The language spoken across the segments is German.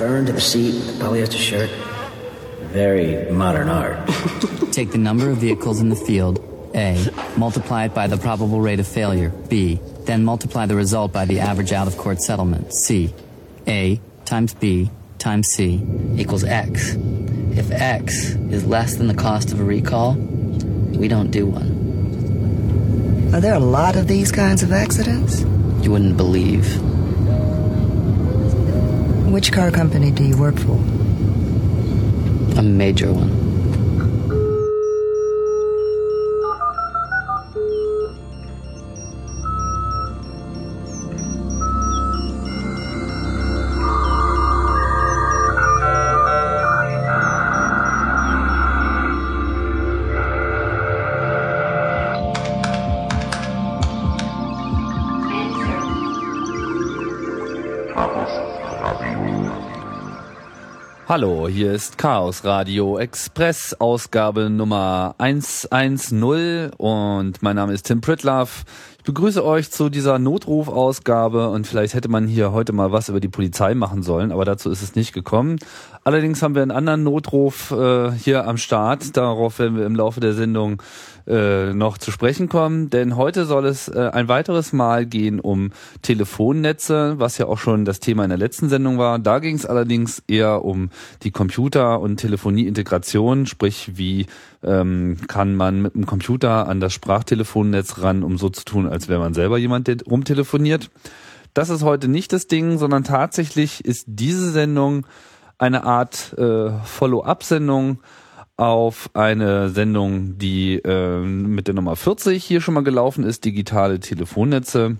Burned to the seat, polyester shirt. Very modern art. Take the number of vehicles in the field, A, multiply it by the probable rate of failure, B, then multiply the result by the average out of court settlement, C. A times B times C equals X. If X is less than the cost of a recall, we don't do one. Are there a lot of these kinds of accidents? You wouldn't believe. Which car company do you work for? A major one. Hallo, hier ist Chaos Radio Express, Ausgabe Nummer 110 und mein Name ist Tim Pritloff. Ich begrüße euch zu dieser Notrufausgabe und vielleicht hätte man hier heute mal was über die Polizei machen sollen, aber dazu ist es nicht gekommen. Allerdings haben wir einen anderen Notruf äh, hier am Start, darauf werden wir im Laufe der Sendung äh, noch zu sprechen kommen, denn heute soll es äh, ein weiteres Mal gehen um Telefonnetze, was ja auch schon das Thema in der letzten Sendung war. Da ging es allerdings eher um die Computer- und Telefonieintegration, sprich wie ähm, kann man mit dem Computer an das Sprachtelefonnetz ran, um so zu tun, als wäre man selber jemand, der rumtelefoniert. Das ist heute nicht das Ding, sondern tatsächlich ist diese Sendung eine Art äh, Follow-up-Sendung auf eine Sendung, die äh, mit der Nummer 40 hier schon mal gelaufen ist, digitale Telefonnetze.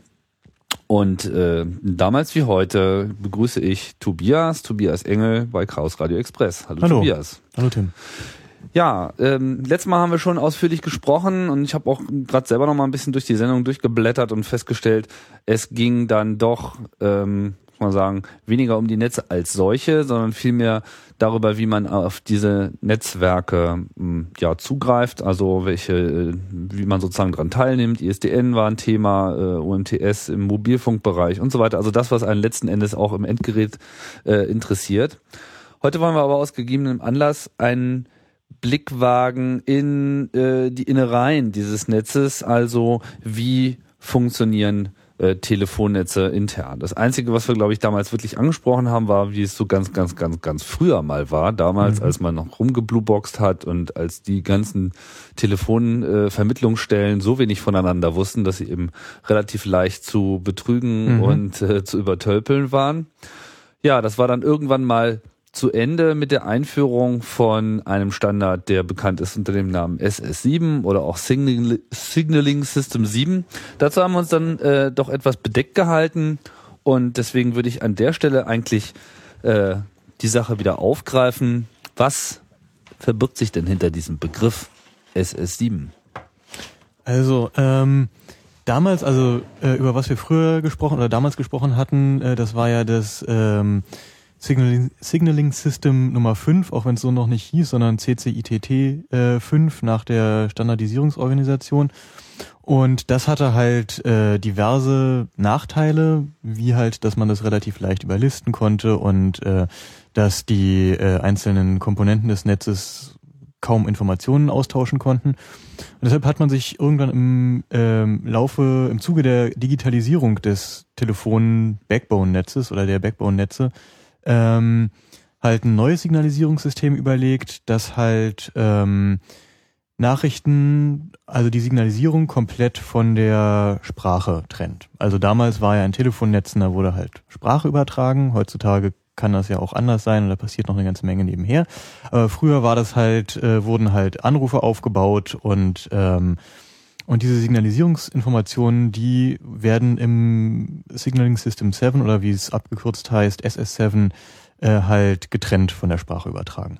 Und äh, damals wie heute begrüße ich Tobias, Tobias Engel bei Kraus Radio Express. Hallo, Hallo. Tobias. Hallo Tim. Ja, ähm, letztes Mal haben wir schon ausführlich gesprochen und ich habe auch gerade selber noch mal ein bisschen durch die Sendung durchgeblättert und festgestellt, es ging dann doch, ähm, man sagen, weniger um die Netze als solche, sondern vielmehr darüber, wie man auf diese Netzwerke mh, ja zugreift, also welche, äh, wie man sozusagen dran teilnimmt. ISDN war ein Thema, äh, UMTS im Mobilfunkbereich und so weiter. Also das, was einen letzten Endes auch im Endgerät äh, interessiert. Heute wollen wir aber aus gegebenem Anlass einen Blick wagen in äh, die Innereien dieses Netzes, also wie funktionieren äh, Telefonnetze intern. Das Einzige, was wir, glaube ich, damals wirklich angesprochen haben, war, wie es so ganz, ganz, ganz, ganz früher mal war. Damals, Mhm. als man noch rumgeblueboxt hat und als die ganzen Telefonvermittlungsstellen äh, so wenig voneinander wussten, dass sie eben relativ leicht zu betrügen Mhm. und äh, zu übertölpeln waren. Ja, das war dann irgendwann mal zu Ende mit der Einführung von einem Standard, der bekannt ist unter dem Namen SS7 oder auch Signal Signaling System 7. Dazu haben wir uns dann äh, doch etwas bedeckt gehalten und deswegen würde ich an der Stelle eigentlich äh, die Sache wieder aufgreifen. Was verbirgt sich denn hinter diesem Begriff SS7? Also ähm, damals, also äh, über was wir früher gesprochen oder damals gesprochen hatten, äh, das war ja das ähm, Signaling, Signaling System Nummer 5, auch wenn es so noch nicht hieß, sondern CCITT äh, 5 nach der Standardisierungsorganisation. Und das hatte halt äh, diverse Nachteile, wie halt, dass man das relativ leicht überlisten konnte und äh, dass die äh, einzelnen Komponenten des Netzes kaum Informationen austauschen konnten. Und deshalb hat man sich irgendwann im ähm, Laufe, im Zuge der Digitalisierung des Telefon-Backbone-Netzes oder der Backbone-Netze ähm, halt ein neues Signalisierungssystem überlegt, das halt ähm, Nachrichten, also die Signalisierung komplett von der Sprache trennt. Also damals war ja ein Telefonnetz, da wurde halt Sprache übertragen. Heutzutage kann das ja auch anders sein und da passiert noch eine ganze Menge nebenher. Aber früher war das halt, äh, wurden halt Anrufe aufgebaut und ähm, und diese Signalisierungsinformationen, die werden im Signaling System 7 oder wie es abgekürzt heißt, SS7, äh, halt getrennt von der Sprache übertragen.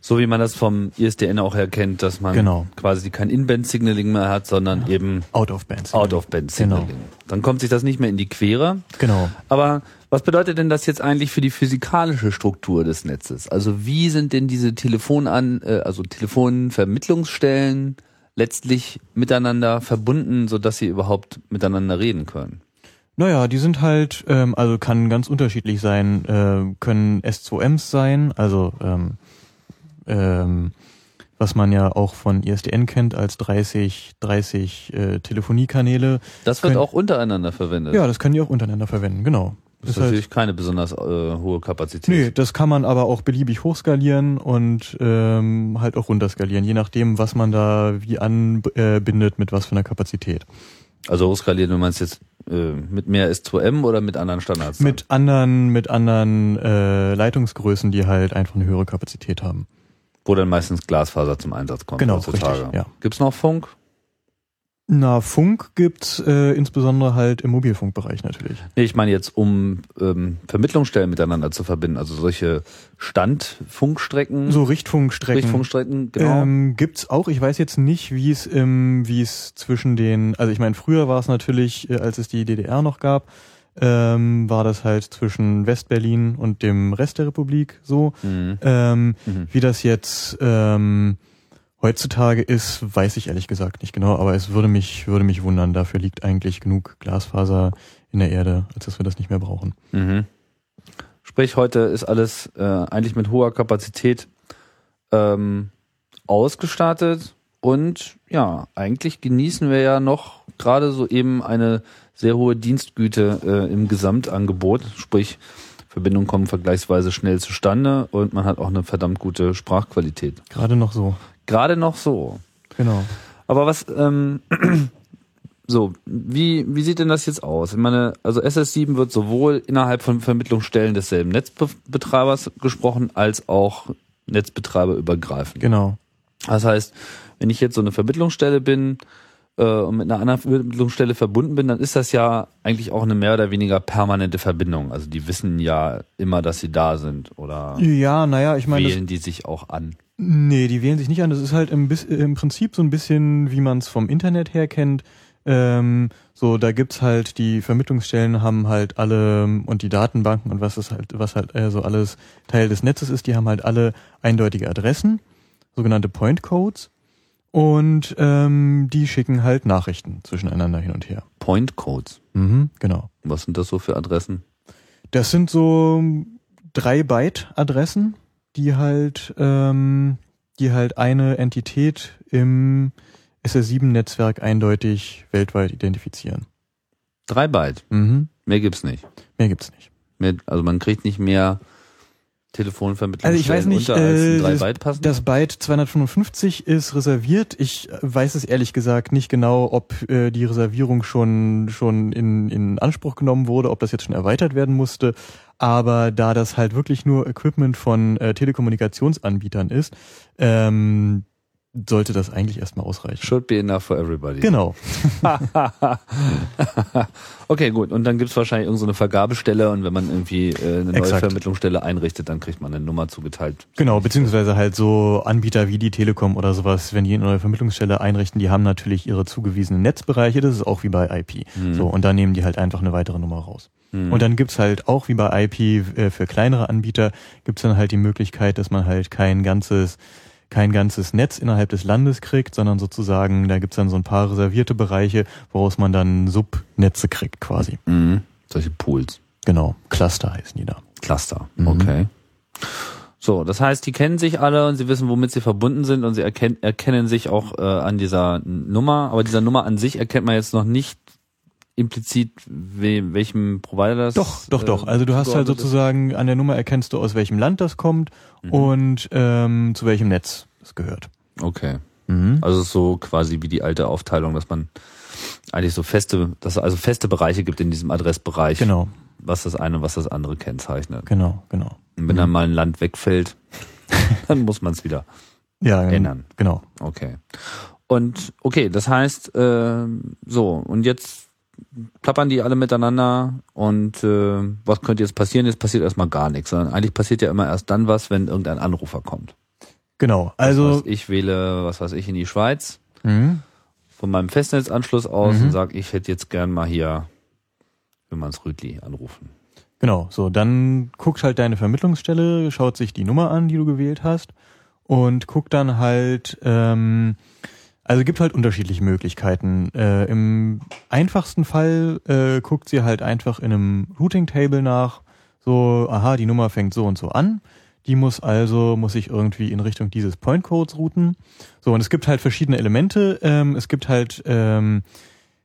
So wie man das vom ISDN auch erkennt, dass man Genau. quasi kein In-Band-Signaling mehr hat, sondern eben Out-of-Band. Out-of-Band-Signaling. Genau. Dann kommt sich das nicht mehr in die Quere. Genau. Aber was bedeutet denn das jetzt eigentlich für die physikalische Struktur des Netzes? Also wie sind denn diese Telefonan, äh, also Telefonvermittlungsstellen letztlich miteinander verbunden, sodass sie überhaupt miteinander reden können? Naja, die sind halt, ähm, also kann ganz unterschiedlich sein, äh, können S2Ms sein, also ähm, ähm, was man ja auch von ISDN kennt als 30, 30 äh, Telefoniekanäle. Das wird Können- auch untereinander verwendet. Ja, das können die auch untereinander verwenden, genau. Das ist halt- natürlich keine besonders äh, hohe Kapazität. Nee, das kann man aber auch beliebig hochskalieren und ähm, halt auch runterskalieren, je nachdem, was man da wie anbindet, mit was für einer Kapazität. Also hochskaliert, du meinst jetzt äh, mit mehr S2M oder mit anderen Standards? dann? Mit anderen, mit anderen äh, Leitungsgrößen, die halt einfach eine höhere Kapazität haben. Wo dann meistens Glasfaser zum Einsatz kommt Genau, heutzutage. richtig, ja. Gibt's noch Funk? Na, Funk gibt's äh, insbesondere halt im Mobilfunkbereich natürlich. Nee, ich meine jetzt, um ähm, Vermittlungsstellen miteinander zu verbinden, also solche Standfunkstrecken, So Richtfunkstrecken. Richtfunkstrecken, genau. Ähm, gibt's auch. Ich weiß jetzt nicht, wie es im, wie es zwischen den, also ich meine, früher war es natürlich, äh, als es die DDR noch gab, ähm, war das halt zwischen Westberlin und dem Rest der Republik so. Mhm. Ähm, Mhm. Wie das jetzt ähm, heutzutage ist, weiß ich ehrlich gesagt nicht genau, aber es würde mich, würde mich wundern. Dafür liegt eigentlich genug Glasfaser in der Erde, als dass wir das nicht mehr brauchen. Mhm. Sprich, heute ist alles äh, eigentlich mit hoher Kapazität ähm, ausgestattet und ja, eigentlich genießen wir ja noch gerade so eben eine sehr hohe Dienstgüte äh, im Gesamtangebot. Sprich, Verbindungen kommen vergleichsweise schnell zustande und man hat auch eine verdammt gute Sprachqualität. Gerade noch so. Gerade noch so. Genau. Aber was, ähm, so, wie, wie sieht denn das jetzt aus? Ich meine, also SS7 wird sowohl innerhalb von Vermittlungsstellen desselben Netzbetreibers gesprochen, als auch netzbetreiberübergreifend. Genau. Das heißt, wenn ich jetzt so eine Vermittlungsstelle bin äh, und mit einer anderen Vermittlungsstelle verbunden bin, dann ist das ja eigentlich auch eine mehr oder weniger permanente Verbindung. Also die wissen ja immer, dass sie da sind oder Ja, naja, ich meine, wählen die sich auch an. Nee, die wählen sich nicht an. Das ist halt im, bis- im Prinzip so ein bisschen, wie man es vom Internet her kennt. Ähm, so, da gibt's halt die Vermittlungsstellen haben halt alle und die Datenbanken und was ist halt, was halt äh, so alles Teil des Netzes ist, die haben halt alle eindeutige Adressen, sogenannte Point Codes. Und ähm, die schicken halt Nachrichten zwischeneinander hin und her. Point Codes. Mhm, genau. Was sind das so für Adressen? Das sind so drei Byte Adressen, die halt, ähm, die halt eine Entität im SS7-Netzwerk eindeutig weltweit identifizieren. Drei Byte. Mhm. Mehr gibt's nicht. Mehr gibt's nicht. Mehr, also man kriegt nicht mehr Telefonvermittlung Also ich weiß nicht, unter als äh, ein Byte passen. das Byte 255 ist reserviert. Ich äh, weiß es ehrlich gesagt nicht genau, ob äh, die Reservierung schon schon in, in Anspruch genommen wurde, ob das jetzt schon erweitert werden musste. Aber da das halt wirklich nur Equipment von äh, Telekommunikationsanbietern ist, ähm, sollte das eigentlich erstmal ausreichen. Should be enough for everybody. Genau. Okay, gut. Und dann gibt's wahrscheinlich irgendeine so eine Vergabestelle und wenn man irgendwie äh, eine neue Exakt. Vermittlungsstelle einrichtet, dann kriegt man eine Nummer zugeteilt. Genau, beziehungsweise halt so Anbieter wie die Telekom oder sowas, wenn die eine neue Vermittlungsstelle einrichten, die haben natürlich ihre zugewiesenen Netzbereiche, das ist auch wie bei IP. So, und dann nehmen die halt einfach eine weitere Nummer raus. Und dann gibt's halt auch wie bei IP äh, für kleinere Anbieter gibt's dann halt die Möglichkeit, dass man halt kein ganzes kein ganzes Netz innerhalb des Landes kriegt, sondern sozusagen, da gibt's dann so ein paar reservierte Bereiche, woraus man dann Subnetze kriegt quasi. Mhm. Solche Pools. Genau, Cluster heißen die da. Cluster. Mhm. Okay. So, das heißt, die kennen sich alle und sie wissen, womit sie verbunden sind und sie erkennen, erkennen sich auch äh, an dieser Nummer. Aber dieser Nummer an sich erkennt man jetzt noch nicht implizit, we welchem Provider das Doch, doch, äh, doch. Also du hast halt sozusagen an der Nummer erkennst du, aus welchem Land das kommt Mhm. und ähm, zu welchem Netz es gehört. Okay. Mhm. Also es ist so quasi wie die alte Aufteilung, dass man eigentlich so feste, dass es also feste Bereiche gibt in diesem Adressbereich, Genau, was das eine und was das andere kennzeichnet. genau, genau. Und wenn dann mal ein Land wegfällt, dann muss man es wieder. Ja, ähm, Ändern. Genau. Okay. Und okay, das heißt, äh, so, und jetzt plappern die alle miteinander und äh, was könnte jetzt passieren? Jetzt passiert erstmal gar nichts, sondern eigentlich passiert ja immer erst dann was, wenn irgendein Anrufer kommt. Genau. Also ich wähle, was weiß ich, in die Schweiz mhm. von meinem Festnetzanschluss aus Mhm. und sage, ich hätte jetzt gern mal hier, wenn man's Rütli anrufen. genau. So, dann guckt halt deine Vermittlungsstelle, schaut sich die Nummer an, die du gewählt hast und guckt dann halt, ähm, Also gibt halt unterschiedliche Möglichkeiten. Äh, Im einfachsten Fall äh, guckt sie halt einfach in einem Routing Table nach, so, aha, die Nummer fängt so und so an. Die muss also, muss ich irgendwie in Richtung dieses Point Codes routen. So, und es gibt halt verschiedene Elemente. Ähm, es gibt halt ähm,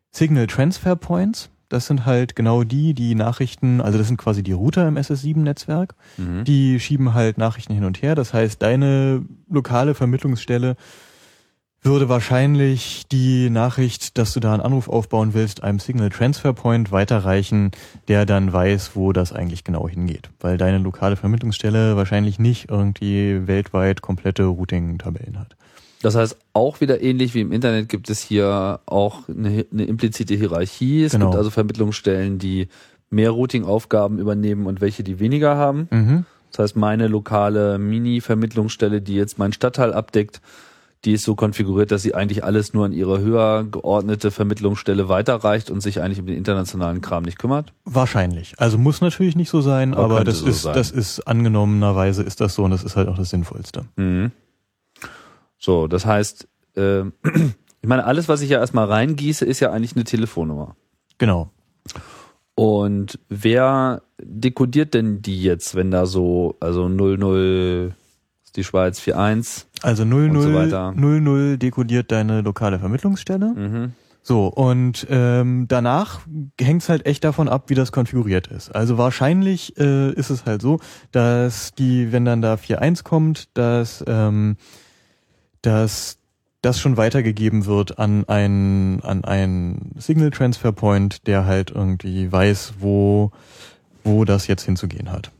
Signal Transfer Points. Das sind halt genau die, die Nachrichten, also das sind quasi die Router im SS7-Netzwerk. Mhm. Die schieben halt Nachrichten hin und her. Das heißt, deine lokale Vermittlungsstelle würde wahrscheinlich die Nachricht, dass du da einen Anruf aufbauen willst, einem Signal Transfer Point weiterreichen, der dann weiß, wo das eigentlich genau hingeht. Weil deine lokale Vermittlungsstelle wahrscheinlich nicht irgendwie weltweit komplette Routing-Tabellen hat. Das heißt, auch wieder ähnlich wie im Internet gibt es hier auch eine, eine implizite Hierarchie. Es Genau. gibt also Vermittlungsstellen, die mehr Routing-Aufgaben übernehmen und welche, die weniger haben. Mhm. Das heißt, meine lokale Mini-Vermittlungsstelle, die jetzt meinen Stadtteil abdeckt, die ist so konfiguriert, dass sie eigentlich alles nur an ihre höher geordnete Vermittlungsstelle weiterreicht und sich eigentlich um den internationalen Kram nicht kümmert. Wahrscheinlich. Also muss natürlich nicht so sein, Aber aber, das so ist, sein. das ist angenommenerweise ist das so und das ist halt auch das Sinnvollste. Mhm. So, das heißt, äh, ich meine, alles, was ich ja erstmal reingieße, ist ja eigentlich eine Telefonnummer. Genau. Und wer dekodiert denn die jetzt, wenn da so, also 00 ist die Schweiz 41? Also so 00, weiter. 00 dekodiert deine lokale Vermittlungsstelle. Mhm. So, und ähm, danach hängt es halt echt davon ab, wie das konfiguriert ist. Also wahrscheinlich äh, ist es halt so, dass die, wenn dann da 4.1 kommt, dass, ähm, dass das schon weitergegeben wird an einen an einen Signal Transfer Point, der halt irgendwie weiß, wo wo das jetzt hinzugehen hat.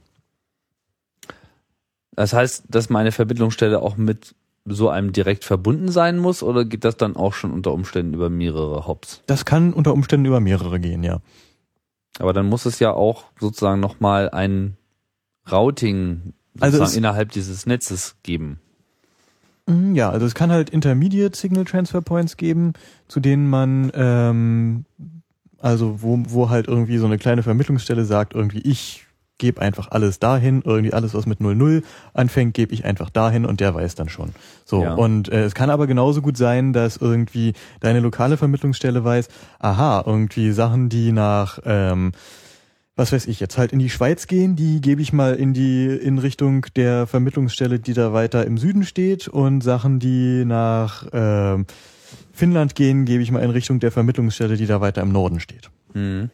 Das heißt, dass meine Vermittlungsstelle auch mit so einem direkt verbunden sein muss oder geht das dann auch schon unter Umständen über mehrere Hops? Das kann unter Umständen über mehrere gehen, ja. Aber dann muss es ja auch sozusagen nochmal ein Routing Also innerhalb dieses Netzes geben. Mm, Ja, also es kann halt Intermediate Signal Transfer Points geben, zu denen man ähm, also wo, wo halt irgendwie so eine kleine Vermittlungsstelle sagt, irgendwie ich gebe einfach alles dahin, irgendwie alles, was mit 00 anfängt, gebe ich einfach dahin und der weiß dann schon. So, Ja. und äh, es kann aber genauso gut sein, dass irgendwie deine lokale Vermittlungsstelle weiß, aha, irgendwie Sachen, die nach ähm, was weiß ich, jetzt halt in die Schweiz gehen, die gebe ich mal in die, in Richtung der Vermittlungsstelle, die da weiter im Süden steht und Sachen, die nach ähm, Finnland gehen, gebe ich mal in Richtung der Vermittlungsstelle, die da weiter im Norden steht. Mhm.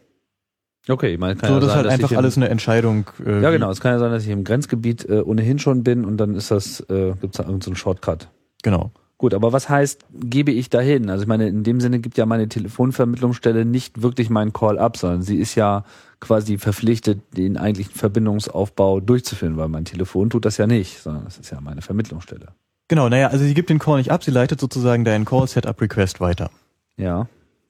Okay, meine, kann so, ja das ist halt einfach im- alles eine Entscheidung. Äh, Ja, genau. Es kann ja sein, dass ich im Grenzgebiet äh, ohnehin schon bin und dann ist das, äh, gibt's da irgendeinen so einen Shortcut. Genau. Gut, aber was heißt, gebe ich dahin? Also ich meine, in dem Sinne gibt ja meine Telefonvermittlungsstelle nicht wirklich meinen Call up, sondern sie ist ja quasi verpflichtet, den eigentlichen Verbindungsaufbau durchzuführen, weil mein Telefon tut das ja nicht, sondern das ist ja meine Vermittlungsstelle. Genau, naja, also sie gibt den Call nicht ab, sie leitet sozusagen deinen Call-Setup-Request weiter. Ja,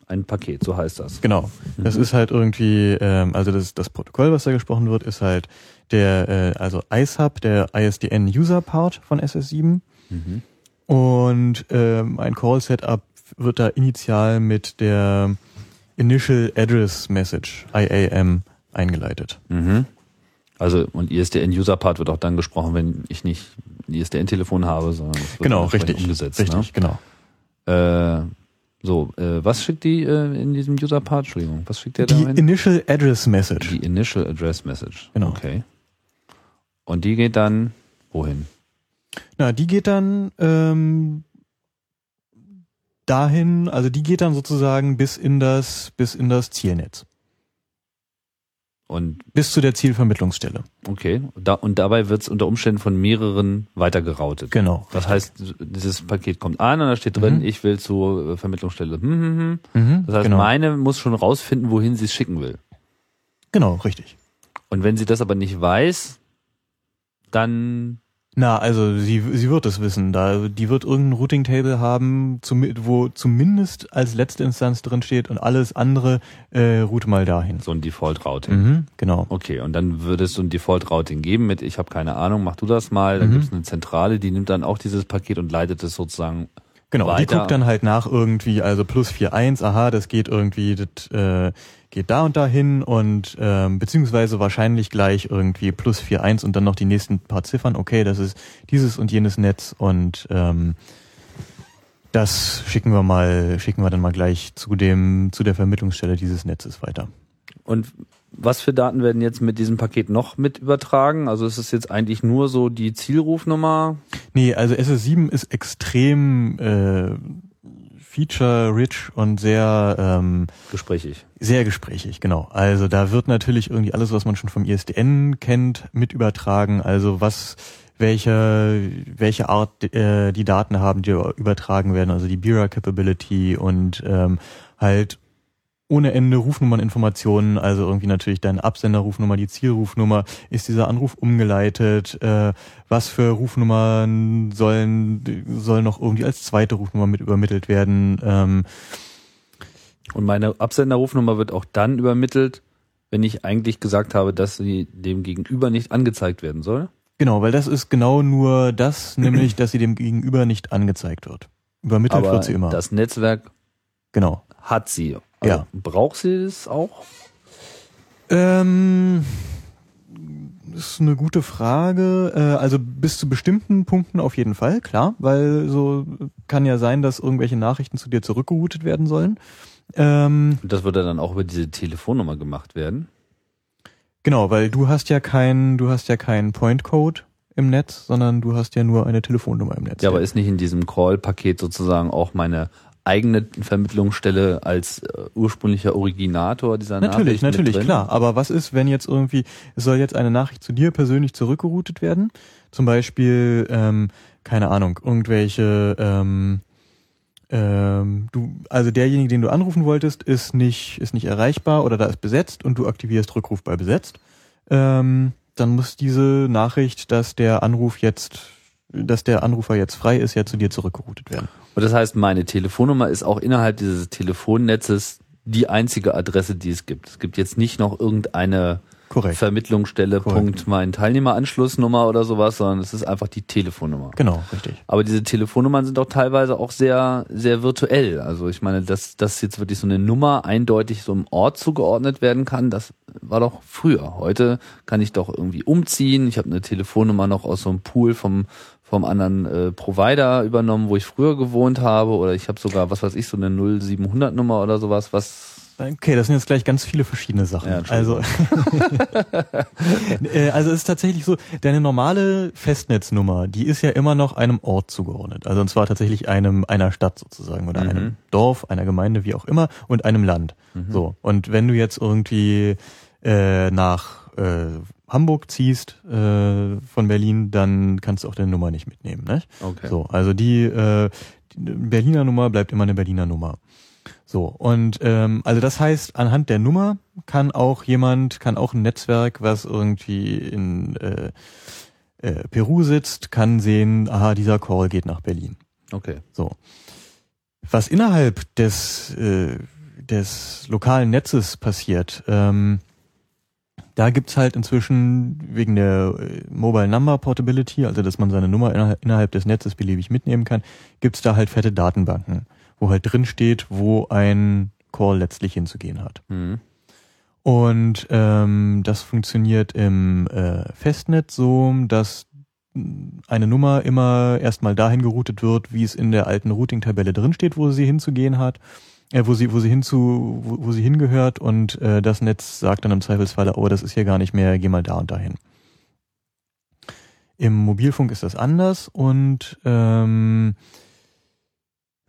ein Paket, so heißt das. Genau. Das ist halt irgendwie, ähm, also das, das Protokoll, was da gesprochen wird, ist halt der, äh, also ISUB, der ISDN-User-Part von SS7. Mhm. Und ähm, ein Call-Setup wird da initial mit der Initial Address Message, IAM, eingeleitet. Mhm. Also, und ISDN-User-Part wird auch dann gesprochen, wenn ich nicht ein ISDN-Telefon habe, sondern es wird Genau, richtig. umgesetzt. richtig, genau. Ne? Äh, so, äh, was schickt die äh, in diesem User-Part? Entschuldigung, was schickt der da Die? Initial Address Message. Die Initial Address Message. Genau. Okay. Und die geht dann wohin? Na, die geht dann ähm, dahin, also die geht dann sozusagen bis in das, bis in das Zielnetz. Und Bis zu der Zielvermittlungsstelle. okay, da, und dabei wird es unter Umständen von mehreren weitergeroutet. Genau. Das heißt, dieses Paket kommt an und da steht drin, Mhm. ich will zur äh, Vermittlungsstelle. Hm, hm, hm. Mhm, Das heißt, genau. meine muss schon rausfinden, wohin sie es schicken will. Genau, richtig. Und wenn sie das aber nicht weiß, dann Na, also sie, sie wird es wissen. Da, die wird irgendein Routing-Table haben, zum, wo zumindest als letzte Instanz drin steht und alles andere äh, route mal dahin. so ein Default-Routing. Mhm, genau. Okay, und dann würde es so ein Default-Routing geben mit, ich habe keine Ahnung, mach du das mal. Dann Mhm. gibt es eine Zentrale, die nimmt dann auch dieses Paket und leitet es sozusagen Genau, die weiter. guckt dann halt nach irgendwie, also plus 4.1, aha, das geht irgendwie, das äh, geht da und dahin und ähm, beziehungsweise wahrscheinlich gleich irgendwie plus 4.1 und dann noch die nächsten paar Ziffern, okay, das ist dieses und jenes Netz und ähm, Das schicken wir mal, schicken wir dann mal gleich zu dem, zu der Vermittlungsstelle dieses Netzes weiter. Und was für Daten werden jetzt mit diesem Paket noch mit übertragen? Also ist es jetzt eigentlich nur so die Zielrufnummer? Nee, also SS7 ist extrem äh, feature-rich und sehr ähm, Gesprächig. sehr gesprächig, genau. Also da wird natürlich irgendwie alles, was man schon vom ISDN kennt, mit übertragen. Also was welche welche Art äh, die Daten haben, die übertragen werden, also die Bira Capability und ähm, halt ohne Ende Rufnummerninformationen, also irgendwie natürlich deine Absenderrufnummer, die Zielrufnummer, ist dieser Anruf umgeleitet, äh, was für Rufnummern sollen soll noch irgendwie als zweite Rufnummer mit übermittelt werden. Ähm, Und meine Absenderrufnummer wird auch dann übermittelt, wenn ich eigentlich gesagt habe, dass sie dem Gegenüber nicht angezeigt werden soll. genau, weil das ist genau nur das, nämlich, dass sie dem Gegenüber nicht angezeigt wird. Übermittelt Aber wird sie immer. das Netzwerk genau. hat sie. Also Ja. Braucht sie es auch? Ähm, das ist eine gute Frage. Äh, also bis zu bestimmten Punkten auf jeden Fall, klar, weil so kann ja sein, dass irgendwelche Nachrichten zu dir zurückgeroutet werden sollen. Ähm, Und das würde dann auch über diese Telefonnummer gemacht werden. genau, weil du hast ja keinen, du hast ja keinen Point-Code im Netz, sondern du hast ja nur eine Telefonnummer im Netz. Ja, aber ist nicht in diesem Call-Paket sozusagen auch meine eigene Vermittlungsstelle als äh, ursprünglicher Originator dieser Natürlich, Nachricht natürlich, drin? klar. Aber was ist, wenn jetzt irgendwie, es soll jetzt eine Nachricht zu dir persönlich zurückgeroutet werden? Zum Beispiel, ähm, keine Ahnung, irgendwelche, ähm, ähm, du, also derjenige, den du anrufen wolltest, ist nicht, ist nicht erreichbar oder da ist besetzt und du aktivierst Rückruf bei besetzt. Ähm, dann muss diese Nachricht, dass der Anruf jetzt, dass der Anrufer jetzt frei ist, ja zu dir zurückgeroutet werden. Und das heißt, meine Telefonnummer ist auch innerhalb dieses Telefonnetzes die einzige Adresse, die es gibt. Es gibt jetzt nicht noch irgendeine Korrekt. Vermittlungsstelle, Korrekt. Punkt, mein Teilnehmeranschlussnummer oder sowas, sondern es ist einfach die Telefonnummer. Genau, richtig. Aber diese Telefonnummern sind auch teilweise auch sehr, sehr virtuell. Also ich meine, dass, dass jetzt wirklich so eine Nummer eindeutig so einem Ort zugeordnet werden kann, das war doch früher. Heute kann ich doch irgendwie umziehen. Ich habe eine Telefonnummer noch aus so einem Pool vom, vom anderen äh, Provider übernommen, wo ich früher gewohnt habe. Oder ich habe sogar, was weiß ich, so eine 0700 Nummer oder sowas, was Okay, das sind jetzt gleich ganz viele verschiedene Sachen. Ja, also, Äh, also es ist tatsächlich so, deine normale Festnetznummer, die ist ja immer noch einem Ort zugeordnet. Also und zwar tatsächlich einem einer Stadt sozusagen oder Mhm. einem Dorf, einer Gemeinde, wie auch immer, und einem Land. So. Und wenn du jetzt irgendwie äh, nach äh, Hamburg ziehst äh, von Berlin, dann kannst du auch deine Nummer nicht mitnehmen. Ne? Okay. So, also die, äh, die Berliner Nummer bleibt immer eine Berliner Nummer. So, und ähm, also das heißt, anhand der Nummer kann auch jemand, kann auch ein Netzwerk, was irgendwie in äh, äh, Peru sitzt, kann sehen, aha, dieser Call geht nach Berlin. okay. So. Was innerhalb des, äh, des lokalen Netzes passiert, ähm, da gibt's halt inzwischen wegen der äh, Mobile Number Portability, also dass man seine Nummer innerhalb, des Netzes beliebig mitnehmen kann, gibt's da halt fette Datenbanken, wo halt drin steht, wo ein Call letztlich hinzugehen hat. Mhm. Und ähm, das funktioniert im äh, Festnetz so, dass eine Nummer immer erstmal dahin geroutet wird, wie es in der alten Routing-Tabelle drin steht, wo sie hinzugehen hat, äh, wo sie, wo sie hinzu, wo, wo sie hingehört und äh, das Netz sagt dann im Zweifelsfalle, oh, das ist hier gar nicht mehr, geh mal da und dahin. Im Mobilfunk ist das anders und ähm,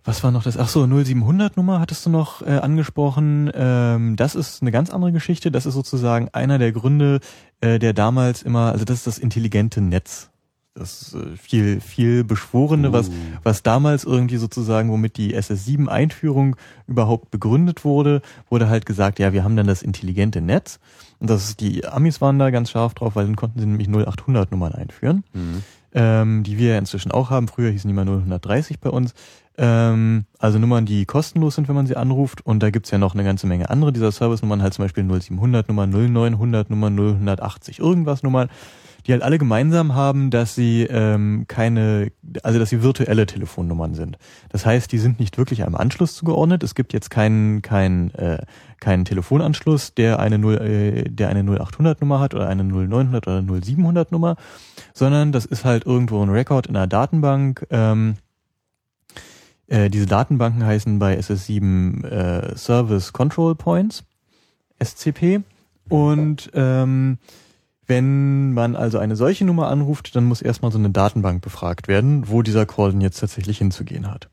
was war noch das? Ach so, 0700 Nummer hattest du noch äh, angesprochen. Ähm, das ist eine ganz andere Geschichte. Das ist sozusagen einer der Gründe, äh, der damals immer, also das ist das intelligente Netz. Das äh, viel, viel beschworene, was, was damals irgendwie sozusagen, womit die SS7-Einführung überhaupt begründet wurde, wurde halt gesagt, ja, wir haben dann das intelligente Netz. Und das ist, die Amis waren da ganz scharf drauf, weil dann konnten sie nämlich 0800 Nummern einführen, Mhm. ähm, die wir inzwischen auch haben. Früher hießen die mal 0130 bei uns. Ähm, also Nummern, die kostenlos sind, wenn man sie anruft. Und da gibt's ja noch eine ganze Menge andere dieser Service-Nummern, halt zum Beispiel 0700 Nummer, 0900 Nummer, 0180 irgendwas Nummern, die halt alle gemeinsam haben, dass sie ähm, keine, also dass sie virtuelle Telefonnummern sind. Das heißt, die sind nicht wirklich einem Anschluss zugeordnet. Es gibt jetzt keinen keinen äh, keinen Telefonanschluss, der eine 0, äh, der eine 0800 Nummer hat oder eine 0900 oder 0700 Nummer, sondern das ist halt irgendwo ein Record in einer Datenbank. Ähm, Äh, diese Datenbanken heißen bei SS7 äh, Service Control Points, SCP. Und ähm, wenn man also eine solche Nummer anruft, dann muss erstmal so eine Datenbank befragt werden, wo dieser Call denn jetzt tatsächlich hinzugehen hat.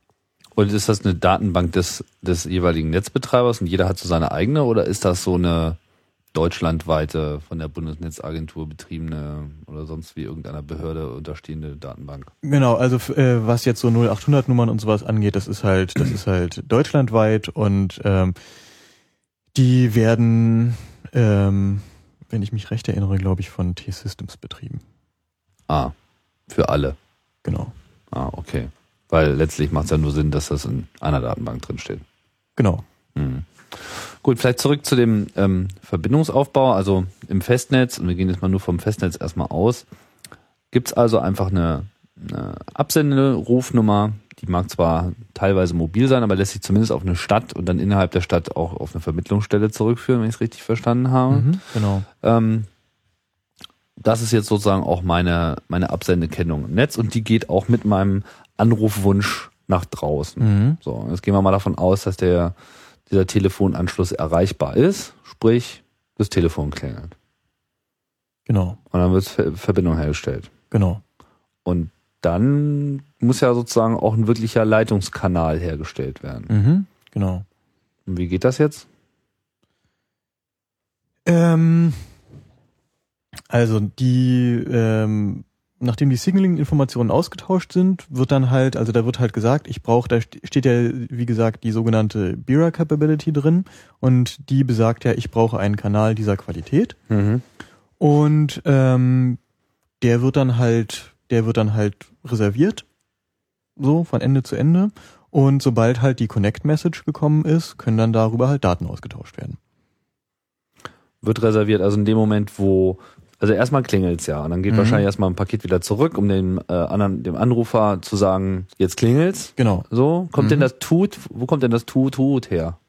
Und ist das eine Datenbank des, des jeweiligen Netzbetreibers und jeder hat so seine eigene oder ist das so eine deutschlandweite, von der Bundesnetzagentur betriebene oder sonst wie irgendeiner Behörde unterstehende Datenbank? Genau, also äh, was jetzt so 0800 Nummern und sowas angeht, das ist halt, das ist halt deutschlandweit und ähm, die werden, ähm, wenn ich mich recht erinnere, glaube ich, von T-Systems betrieben. Ah, für alle. Genau. Ah, okay. Weil letztlich macht es ja nur Sinn, dass das in einer Datenbank drin steht. Genau. Mhm. Gut, vielleicht zurück zu dem ähm, Verbindungsaufbau. Also im Festnetz, und wir gehen jetzt mal nur vom Festnetz erstmal aus, gibt's also einfach eine, eine Absenderufnummer, die mag zwar teilweise mobil sein, aber lässt sich zumindest auf eine Stadt und dann innerhalb der Stadt auch auf eine Vermittlungsstelle zurückführen, wenn ich es richtig verstanden habe. Mhm, genau. Ähm, das ist jetzt sozusagen auch meine, meine Absendekennung im Netz und die geht auch mit meinem Anrufwunsch nach draußen. Mhm. So, jetzt gehen wir mal davon aus, dass der, dieser Telefonanschluss erreichbar ist, sprich, das Telefon klingelt. Genau. Und dann wird Ver Verbindung hergestellt. Genau. Und dann muss ja sozusagen auch ein wirklicher Leitungskanal hergestellt werden. Mhm. Genau. Und wie geht das jetzt? Ähm, also die, ähm, nachdem die Signaling-Informationen ausgetauscht sind, wird dann halt, also da wird halt gesagt, ich brauche, da st- steht ja, wie gesagt, die sogenannte Bira-Capability drin und die besagt ja, ich brauche einen Kanal dieser Qualität Mhm. und ähm, der wird dann halt, der wird dann halt reserviert, so von Ende zu Ende und sobald halt die Connect-Message gekommen ist, können dann darüber halt Daten ausgetauscht werden. Wird reserviert, also in dem Moment, wo, also erstmal klingelt's ja und dann geht Mhm. wahrscheinlich erstmal ein Paket wieder zurück, um dem äh, anderen, dem Anrufer zu sagen, jetzt klingelt's. Genau. So, kommt Mhm. denn das Tut, wo kommt denn das Tut, Tut her?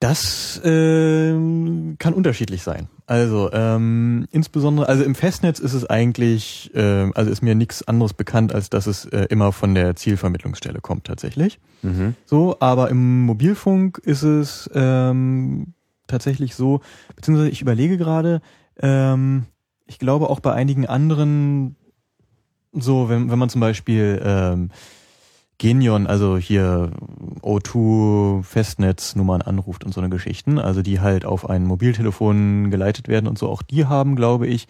Das ähm, kann unterschiedlich sein. Also ähm, insbesondere, also im Festnetz ist es eigentlich, ähm, also ist mir nichts anderes bekannt, als dass es äh, immer von der Zielvermittlungsstelle kommt tatsächlich. Mhm. So, aber im Mobilfunk ist es ähm, tatsächlich so, beziehungsweise ich überlege gerade, ähm, ich glaube auch bei einigen anderen, so, wenn, wenn man zum Beispiel ähm, Genion, also hier O2 Festnetznummern anruft und so eine Geschichten, also die halt auf ein Mobiltelefon geleitet werden und so, auch die haben, glaube ich,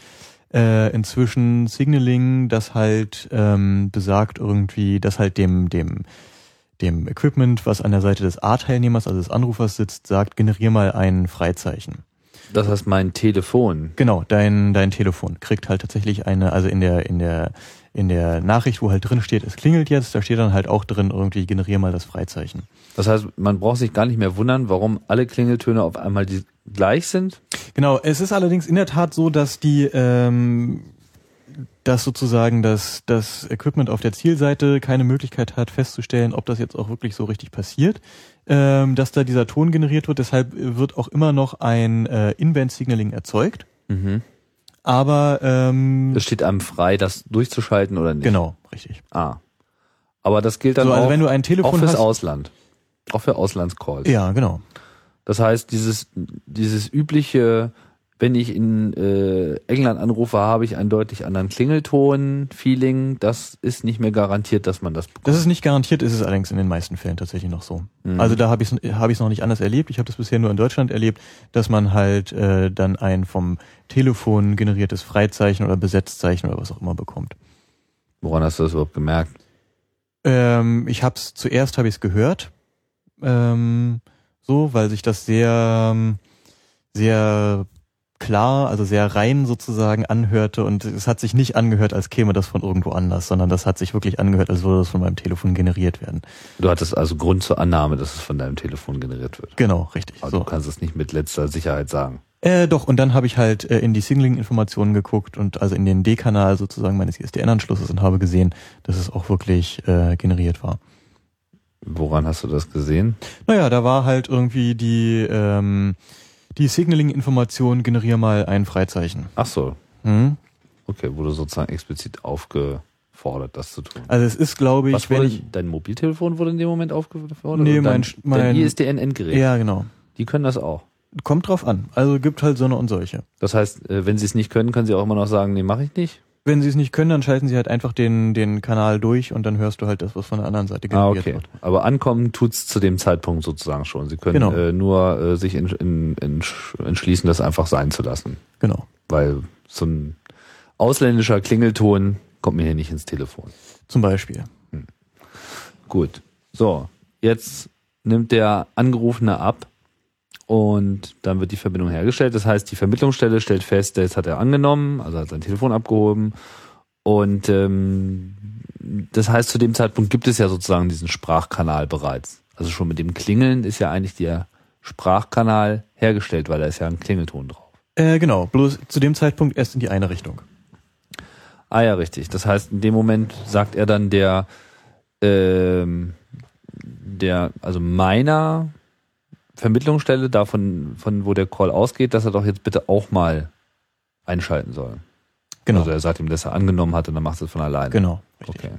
äh, inzwischen Signaling, das halt ähm, besagt irgendwie, dass halt dem, dem, dem Equipment, was an der Seite des A-Teilnehmers, also des Anrufers sitzt, sagt, generier mal ein Freizeichen. Das heißt, mein Telefon. Genau, dein, dein Telefon kriegt halt tatsächlich eine, also in der, in der, in der Nachricht, wo halt drin steht, es klingelt jetzt, da steht dann halt auch drin, irgendwie generier mal das Freizeichen. Das heißt, man braucht sich gar nicht mehr wundern, warum alle Klingeltöne auf einmal die gleich sind. Genau, es ist allerdings in der Tat so, dass die, ähm, dass sozusagen das, das Equipment auf der Zielseite keine Möglichkeit hat festzustellen, ob das jetzt auch wirklich so richtig passiert, ähm, dass da dieser Ton generiert wird. Deshalb wird auch immer noch ein äh, Inband-Signaling erzeugt. Mhm. Aber ähm, Es steht einem frei, das durchzuschalten oder nicht. genau, richtig. Ah. Aber das gilt dann So, also auch, wenn du ein Telefon auch fürs hast- Ausland. Auch für Auslandscalls. Ja, genau. Das heißt, dieses, dieses übliche, wenn ich in äh, England anrufe, habe ich einen deutlich anderen Klingelton-Feeling. Das ist nicht mehr garantiert, dass man das bekommt. Das ist nicht garantiert, ist es allerdings in den meisten Fällen tatsächlich noch so. Mhm. Also da habe ich es hab ich's noch nicht anders erlebt. Ich habe das bisher nur in Deutschland erlebt, dass man halt äh, dann ein vom Telefon generiertes Freizeichen oder Besetzzeichen oder was auch immer bekommt. Woran hast du das überhaupt gemerkt? Ähm, ich habe es zuerst habe ich es gehört, ähm, so, weil sich das sehr sehr klar, also sehr rein sozusagen anhörte und es hat sich nicht angehört, als käme das von irgendwo anders, sondern das hat sich wirklich angehört, als würde das von meinem Telefon generiert werden. Du hattest also Grund zur Annahme, dass es von deinem Telefon generiert wird. Genau, richtig. Aber so. du kannst es nicht mit letzter Sicherheit sagen. Äh, doch, und dann habe ich halt äh, in die Signaling-Informationen geguckt und also in den D-Kanal sozusagen meines ISDN-Anschlusses und habe gesehen, dass es auch wirklich äh, generiert war. Woran hast du das gesehen? Naja, da war halt irgendwie die, ähm, die Signaling-Information, generier mal ein Freizeichen. Ach so, Hm? okay, wurde sozusagen explizit aufgefordert. das zu tun. Also es ist, glaube ich, Was wenn wurde, ich. dein Mobiltelefon wurde in dem Moment aufgefordert? Nee, mein- dein, mein- dein ISDN-Endgerät. Ja, genau. Die können das auch. Kommt drauf an. Also gibt halt so eine und solche. Das heißt, äh, wenn sie es nicht können, können sie auch immer noch sagen, nee, mache ich nicht. Wenn sie es nicht können, dann schalten sie halt einfach den, den Kanal durch und dann hörst du halt das, was von der anderen Seite Ah, generiert okay. wird. Aber ankommen tut's zu dem Zeitpunkt sozusagen schon. Sie können Genau. äh, nur äh, sich in, in, in, entschließen, das einfach sein zu lassen. Genau. Weil so ein ausländischer Klingelton kommt mir hier nicht ins Telefon. Zum Beispiel. Gut. So, jetzt nimmt der Angerufene ab und dann wird die Verbindung hergestellt. Das heißt, die Vermittlungsstelle stellt fest, jetzt hat er angenommen, also hat sein Telefon abgehoben. Und ähm, das heißt, zu dem Zeitpunkt gibt es ja sozusagen diesen Sprachkanal bereits. Also schon mit dem Klingeln ist ja eigentlich der Sprachkanal hergestellt, weil da ist ja ein Klingelton drauf. Äh, genau. Bloß zu dem Zeitpunkt erst in die eine Richtung. Ah ja, richtig. Das heißt, in dem Moment sagt er dann der, ähm, der, also meiner Vermittlungsstelle, davon, von wo der Call ausgeht, dass er doch jetzt bitte auch mal einschalten soll. Genau. Also er sagt ihm, dass er angenommen hat und dann macht er es von alleine. genau. Richtig. Okay.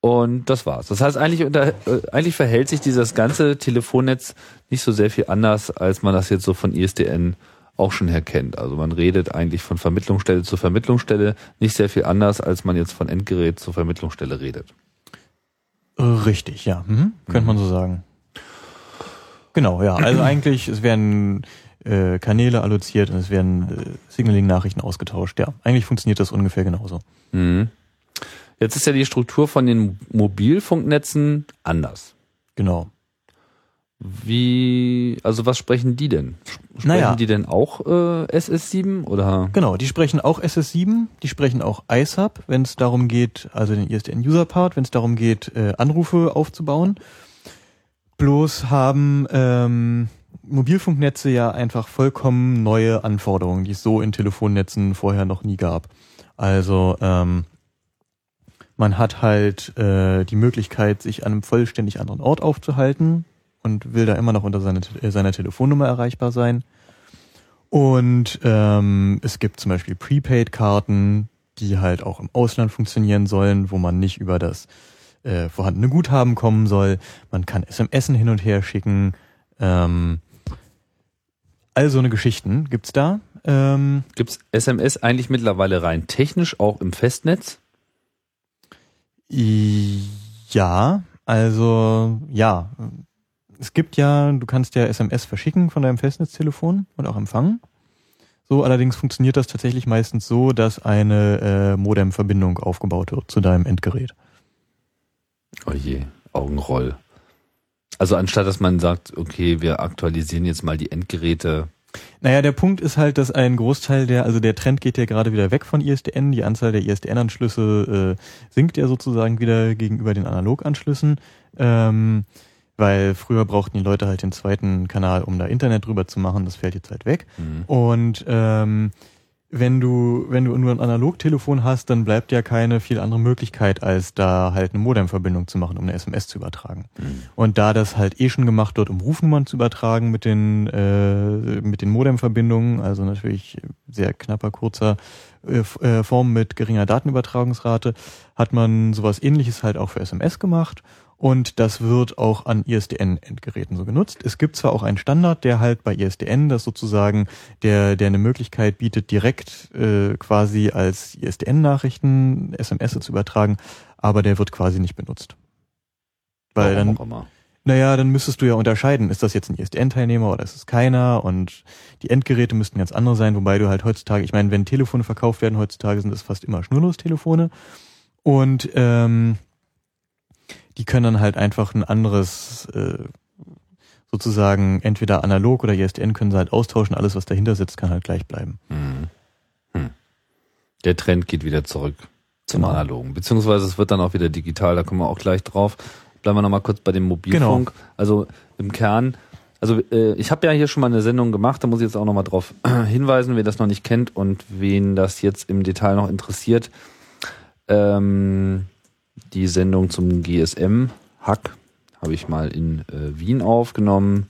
Und das war's. Das heißt, eigentlich, unter, äh, eigentlich verhält sich dieses ganze Telefonnetz nicht so sehr viel anders, als man das jetzt so von ISDN auch schon her kennt. Also man redet eigentlich von Vermittlungsstelle zu Vermittlungsstelle nicht sehr viel anders, als man jetzt von Endgerät zu Vermittlungsstelle redet. Äh, Richtig, ja. Mhm. Könnte man so sagen. Genau, ja. Also eigentlich, es werden äh, Kanäle alloziert und es werden äh, Signaling-Nachrichten ausgetauscht. Ja, eigentlich funktioniert das ungefähr genauso. Mhm. Jetzt ist ja die Struktur von den Mobilfunknetzen anders. Genau. Wie, also was sprechen die denn? Sprechen Naja. die denn auch äh, SS7 oder? Genau, die sprechen auch SS7, die sprechen auch ISAP, wenn es darum geht, also den ISDN-User-Part, wenn es darum geht, äh, Anrufe aufzubauen. Bloß haben ähm, Mobilfunknetze ja einfach vollkommen neue Anforderungen, die es so in Telefonnetzen vorher noch nie gab. Also ähm, man hat halt äh, die Möglichkeit, sich an einem vollständig anderen Ort aufzuhalten und will da immer noch unter seine, äh, seiner Telefonnummer erreichbar sein. Und ähm, es gibt zum Beispiel Prepaid-Karten, die halt auch im Ausland funktionieren sollen, wo man nicht über das äh, vorhandene Guthaben kommen soll. Man kann SMS hin und her schicken. Ähm, all so eine Geschichten gibt's da. Ähm, Gibt's SMS eigentlich mittlerweile rein technisch auch im Festnetz? ja, also ja. Es gibt ja, du kannst ja SMS verschicken von deinem Festnetztelefon und auch empfangen. So, allerdings funktioniert das tatsächlich meistens so, dass eine äh, Modemverbindung aufgebaut wird zu deinem Endgerät. Oh je, Augenroll. Also anstatt dass man sagt, okay, wir aktualisieren jetzt mal die Endgeräte. Naja, der Punkt ist halt, dass ein Großteil der, also der Trend geht ja gerade wieder weg von ISDN. Die Anzahl der ISDN-Anschlüsse äh, sinkt ja sozusagen wieder gegenüber den Analoganschlüssen. Ähm, weil früher brauchten die Leute halt den zweiten Kanal, um da Internet drüber zu machen. Das fällt jetzt halt weg. Mhm. Und ähm, wenn du, wenn du nur ein Analogtelefon hast, dann bleibt ja keine viel andere Möglichkeit, als da halt eine Modemverbindung zu machen, um eine SMS zu übertragen. Und da das halt eh schon gemacht wird, um Rufnummern zu übertragen mit den, äh, mit den Modemverbindungen, also natürlich sehr knapper, kurzer äh, äh, Form mit geringer Datenübertragungsrate, hat man sowas ähnliches halt auch für SMS gemacht. Und das wird auch an ISDN-Endgeräten so genutzt. Es gibt zwar auch einen Standard, der halt bei ISDN das sozusagen, der, der eine Möglichkeit bietet, direkt äh, quasi als ISDN-Nachrichten SMS zu übertragen, aber der wird quasi nicht benutzt. Weil Warum dann, immer. naja, dann müsstest du ja unterscheiden, ist das jetzt ein ISDN-Teilnehmer oder ist es keiner und die Endgeräte müssten ganz andere sein, wobei du halt heutzutage, ich meine, wenn Telefone verkauft werden heutzutage, sind es fast immer Schnurlostelefone und ähm, die können dann halt einfach ein anderes, äh, sozusagen entweder analog oder ISDN können sie halt austauschen, alles was dahinter sitzt, kann halt gleich bleiben. Mhm. Hm. Der Trend geht wieder zurück zum Genau. Analogen. Beziehungsweise es wird dann auch wieder digital, da kommen wir auch gleich drauf. Bleiben wir nochmal kurz bei dem Mobilfunk. Also im Kern, also äh, ich habe ja hier schon mal eine Sendung gemacht, da muss ich jetzt auch nochmal drauf hinweisen, wer das noch nicht kennt und wen das jetzt im Detail noch interessiert. Ähm, die Sendung zum GSM-Hack habe ich mal in äh, Wien aufgenommen.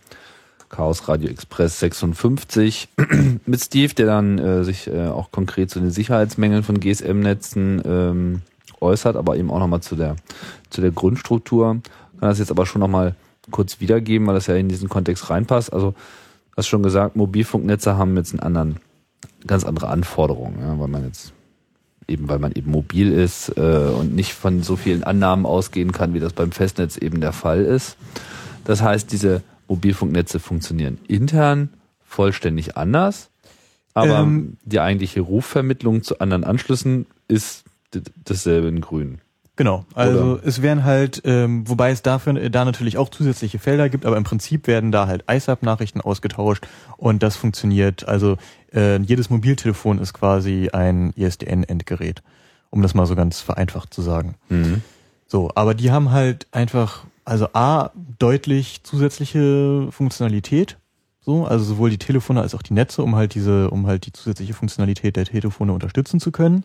Chaos Radio Express 56 mit Steve, der dann äh, sich äh, auch konkret zu den Sicherheitsmängeln von GSM-Netzen ähm, äußert, aber eben auch nochmal zu der, zu der Grundstruktur. Kann das jetzt aber schon nochmal kurz wiedergeben, weil das ja in diesen Kontext reinpasst. Also, hast schon gesagt, Mobilfunknetze haben jetzt einen anderen, ganz andere Anforderungen, ja, weil man jetzt eben weil man eben mobil ist äh, und nicht von so vielen Annahmen ausgehen kann, wie das beim Festnetz eben der Fall ist. Das heißt, diese Mobilfunknetze funktionieren intern vollständig anders, aber Ähm. die eigentliche Rufvermittlung zu anderen Anschlüssen ist dasselbe in Grün. Genau, also Oder? es werden halt, ähm, wobei es dafür äh, da natürlich auch zusätzliche Felder gibt, aber im Prinzip werden da halt ISAP-Nachrichten ausgetauscht und das funktioniert. Also äh, jedes Mobiltelefon ist quasi ein ISDN-Endgerät, um das mal so ganz vereinfacht zu sagen. Mhm. So, aber die haben halt einfach, also A, deutlich zusätzliche Funktionalität. So, also sowohl die Telefone als auch die Netze, um halt diese, um halt die zusätzliche Funktionalität der Telefone unterstützen zu können.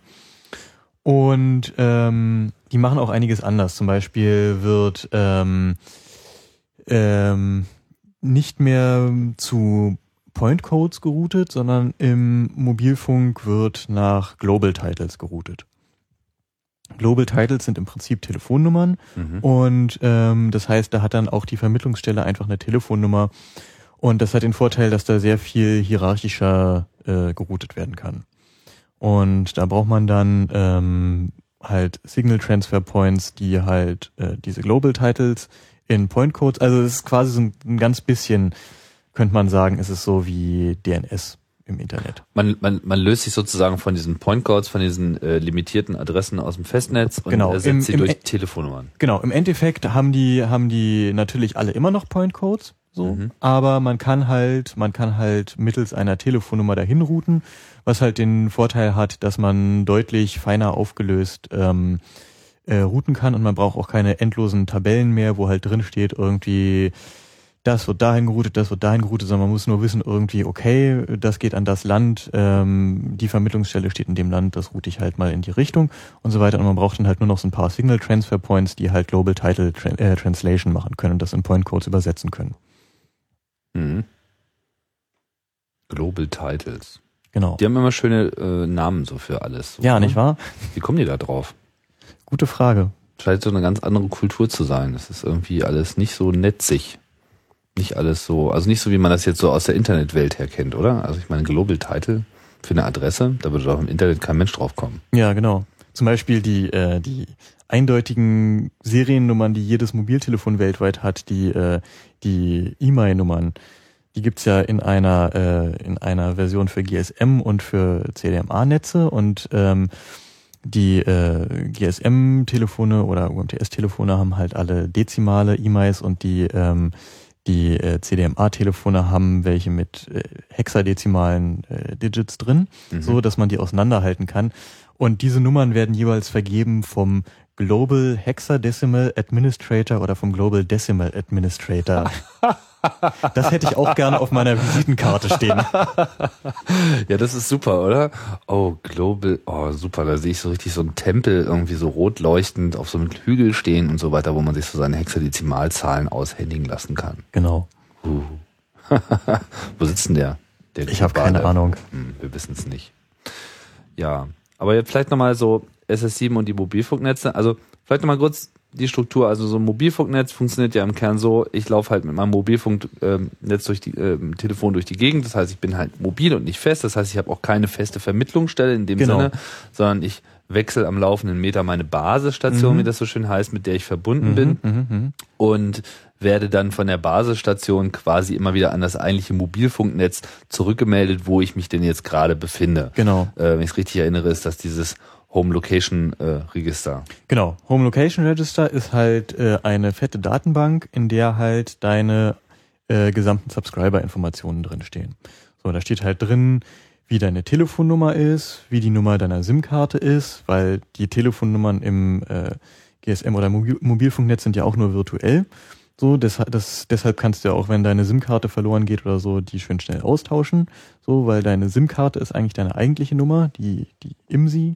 Und ähm, die machen auch einiges anders. Zum Beispiel wird ähm, ähm, nicht mehr zu Point Codes geroutet, sondern im Mobilfunk wird nach Global Titles geroutet. Global Titles sind im Prinzip Telefonnummern Mhm. und ähm, das heißt, da hat dann auch die Vermittlungsstelle einfach eine Telefonnummer und das hat den Vorteil, dass da sehr viel hierarchischer äh, geroutet werden kann. Und da braucht man dann ähm, halt Signal Transfer Points, die halt äh, diese Global Titles in Point Codes, also es ist quasi so ein, ein ganz bisschen, könnte man sagen, ist es so wie DNS im Internet. Man, man, man löst sich sozusagen von diesen Point Codes, von diesen äh, limitierten Adressen aus dem Festnetz und Genau, ersetzt im- sie im durch E- Telefonnummern. Genau, im Endeffekt haben die, haben die natürlich alle immer noch Point Codes, so, Mhm. aber man kann halt, man kann halt mittels einer Telefonnummer dahin routen, was halt den Vorteil hat, dass man deutlich feiner aufgelöst ähm, äh, routen kann und man braucht auch keine endlosen Tabellen mehr, wo halt drin steht irgendwie das wird dahin geroutet, das wird dahin geroutet, sondern man muss nur wissen irgendwie, okay, das geht an das Land, ähm, die Vermittlungsstelle steht in dem Land, das route ich halt mal in die Richtung und so weiter. Und man braucht dann halt nur noch so ein paar Signal Transfer Points, die halt Global Title Tran äh, Translation machen können und das in Point Codes übersetzen können. Mhm. Global Titles. Genau. Die haben immer schöne äh, Namen so für alles. So, Ja, ne? nicht wahr? Wie kommen die da drauf? Gute Frage. Scheint so eine ganz andere Kultur zu sein. Das ist irgendwie alles nicht so netzig. Nicht alles so, also nicht so, wie man das jetzt so aus der Internetwelt her kennt, oder? Also ich meine, Global Title für eine Adresse, da würde doch im Internet kein Mensch drauf kommen. Ja, genau. Zum Beispiel die, äh, die eindeutigen Seriennummern, die jedes Mobiltelefon weltweit hat, die, äh, die E-Mail-Nummern, die gibt's ja in einer, äh, in einer Version für GSM und für CDMA-Netze und ähm, die äh, GSM-Telefone oder UMTS-Telefone haben halt alle dezimale E-Mails und die ähm, die äh, CDMA-Telefone haben welche mit äh, hexadezimalen äh, Digits drin, so dass man die auseinanderhalten kann. Und diese Nummern werden jeweils vergeben vom Global Hexadecimal Administrator oder vom Global Decimal Administrator. Das hätte ich auch gerne auf meiner Visitenkarte stehen. Ja, das ist super, oder? Oh, Global, oh, super, da sehe ich so richtig so einen Tempel irgendwie so rot leuchtend auf so einem Hügel stehen und so weiter, wo man sich so seine Hexadezimalzahlen aushändigen lassen kann. Genau. Uh. Wo sitzt denn der? der Ich habe keine? Ahnung. Hm, wir wissen es nicht. Ja, aber jetzt vielleicht nochmal so SS7 und die Mobilfunknetze. Also vielleicht nochmal kurz die Struktur. Also so ein Mobilfunknetz funktioniert ja im Kern so, ich laufe halt mit meinem Mobilfunknetz durch die ähm, Telefon durch die Gegend. Das heißt, ich bin halt mobil und nicht fest. Das heißt, ich habe auch keine feste Vermittlungsstelle in dem Genau. Sinne, sondern ich wechsle am laufenden Meter meine Basisstation, Mhm. wie das so schön heißt, mit der ich verbunden bin und werde dann von der Basisstation quasi immer wieder an das eigentliche Mobilfunknetz zurückgemeldet, wo ich mich denn jetzt gerade befinde. Genau. Äh, wenn ich es richtig erinnere, ist das dieses Home Location äh, Register. Genau. Home Location Register ist halt äh, eine fette Datenbank, in der halt deine äh, gesamten Subscriber-Informationen drinstehen. So, da steht halt drin, wie deine Telefonnummer ist, wie die Nummer deiner SIM-Karte ist, weil die Telefonnummern im äh, GSM oder Mobil Mobilfunknetz sind ja auch nur virtuell. So, deshalb, das, deshalb kannst du ja auch, wenn deine SIM-Karte verloren geht oder so, die schön schnell austauschen. So, weil deine SIM-Karte ist eigentlich deine eigentliche Nummer, die, die IMSI.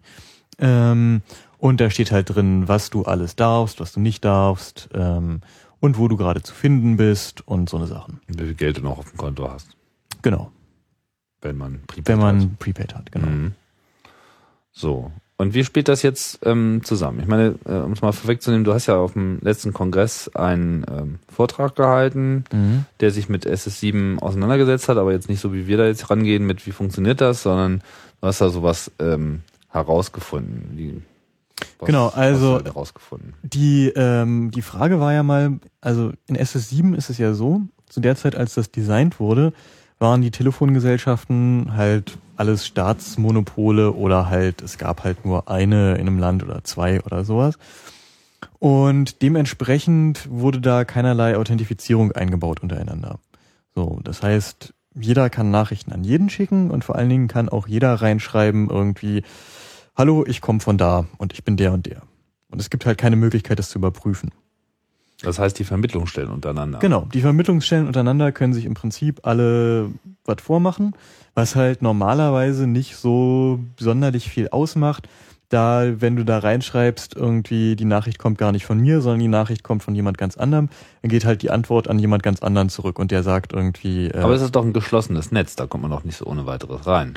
Ähm, und da steht halt drin, was du alles darfst, was du nicht darfst, ähm, und wo du gerade zu finden bist und so eine Sachen. Wie viel Geld du noch auf dem Konto hast, Genau. wenn man Prepaid Wenn hat. man Prepaid hat, genau. Mhm. So. Und wie spielt das jetzt ähm, zusammen? Ich meine, äh, um es mal vorwegzunehmen, du hast ja auf dem letzten Kongress einen ähm, Vortrag gehalten, Mhm. der sich mit SS7 auseinandergesetzt hat, aber jetzt nicht so, wie wir da jetzt rangehen mit, wie funktioniert das, sondern du hast da sowas ähm, herausgefunden. Wie, was, Genau, also- du herausgefunden. Die, ähm, die Frage war ja mal, also in SS7 ist es ja so, zu der Zeit, als das designt wurde, waren die Telefongesellschaften halt alles Staatsmonopole oder halt, es gab halt nur eine in einem Land oder zwei oder sowas. Und dementsprechend wurde da keinerlei Authentifizierung eingebaut untereinander. So, das heißt, jeder kann Nachrichten an jeden schicken und vor allen Dingen kann auch jeder reinschreiben irgendwie, hallo, ich komme von da und ich bin der und der. Und es gibt halt keine Möglichkeit, das zu überprüfen. Das heißt, die Vermittlungsstellen untereinander. Genau, die Vermittlungsstellen untereinander können sich im Prinzip alle was vormachen, was halt normalerweise nicht so sonderlich viel ausmacht, da wenn du da reinschreibst, irgendwie die Nachricht kommt gar nicht von mir, sondern die Nachricht kommt von jemand ganz anderem, dann geht halt die Antwort an jemand ganz anderen zurück und der sagt irgendwie. Äh, Aber es ist doch ein geschlossenes Netz, da kommt man doch nicht so ohne weiteres rein.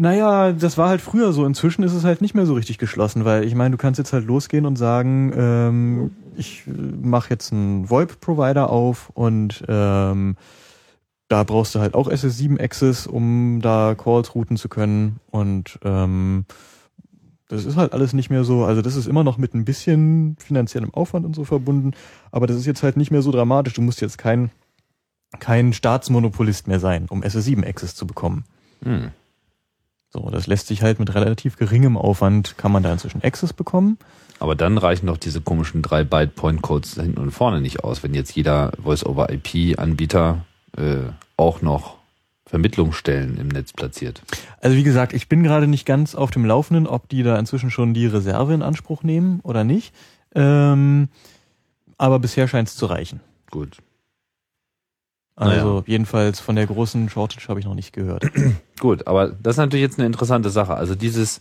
Naja, das war halt früher so. Inzwischen ist es halt nicht mehr so richtig geschlossen, weil ich meine, du kannst jetzt halt losgehen und sagen, ähm, ich mache jetzt einen VoIP-Provider auf und ähm, da brauchst du halt auch SS7 Access, um da Calls routen zu können. Und ähm, das ist halt alles nicht mehr so, also das ist immer noch mit ein bisschen finanziellem Aufwand und so verbunden, aber das ist jetzt halt nicht mehr so dramatisch. Du musst jetzt kein, kein Staatsmonopolist mehr sein, um SS7 Access zu bekommen. Hm. So, das lässt sich halt mit relativ geringem Aufwand, kann man da inzwischen Access bekommen. Aber dann reichen doch diese komischen drei Byte Point Codes hinten und vorne nicht aus, wenn jetzt jeder Voice-over-IP-Anbieter äh, auch noch Vermittlungsstellen im Netz platziert. Also wie gesagt, ich bin gerade nicht ganz auf dem Laufenden, ob die da inzwischen schon die Reserve in Anspruch nehmen oder nicht. Ähm, aber bisher scheint es zu reichen. Gut. Also Naja. jedenfalls von der großen Shortage habe ich noch nicht gehört. Gut, aber das ist natürlich jetzt eine interessante Sache. Also dieses,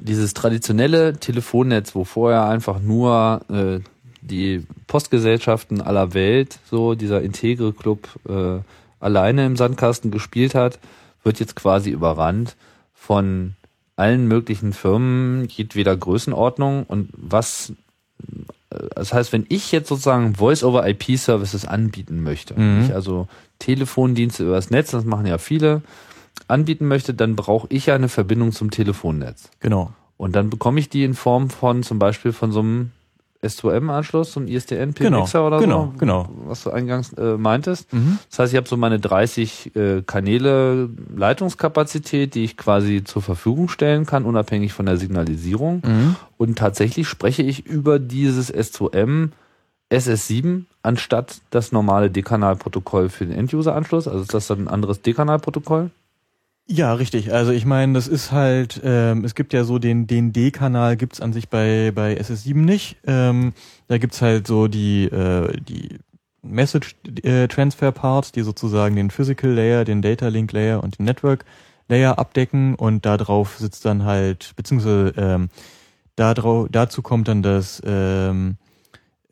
dieses traditionelle Telefonnetz, wo vorher einfach nur äh, die Postgesellschaften aller Welt, so dieser Integre Club äh, alleine im Sandkasten gespielt hat, wird jetzt quasi überrannt von allen möglichen Firmen jedweder Größenordnung und was das heißt, wenn ich jetzt sozusagen Voice-over-IP-Services anbieten möchte, Mhm. ich also Telefondienste übers Netz, das machen ja viele, anbieten möchte, dann brauche ich ja eine Verbindung zum Telefonnetz. Genau. Und dann bekomme ich die in Form von zum Beispiel von so einem S2M-Anschluss, so einem ISDN, Genau, oder genau, so, genau. was du eingangs äh, meintest. Mhm. Das heißt, ich habe so meine 30 äh, Kanäle Leitungskapazität, die ich quasi zur Verfügung stellen kann, unabhängig von der Signalisierung. Mhm. Und tatsächlich spreche ich über dieses S2M SS7 anstatt das normale D-Kanal-Protokoll für den End-User-Anschluss. Also ist das dann ein anderes D-Kanal-Protokoll? Ja, richtig. Also ich meine, das ist halt, ähm, es gibt ja so den, den D-Kanal gibt's an sich bei, bei SS7 nicht. Ähm, da gibt's halt so die, äh, die Message äh, Transfer Parts, die sozusagen den Physical Layer, den Data Link Layer und den Network Layer abdecken und da drauf sitzt dann halt, beziehungsweise ähm, da drau dazu kommt dann das ähm,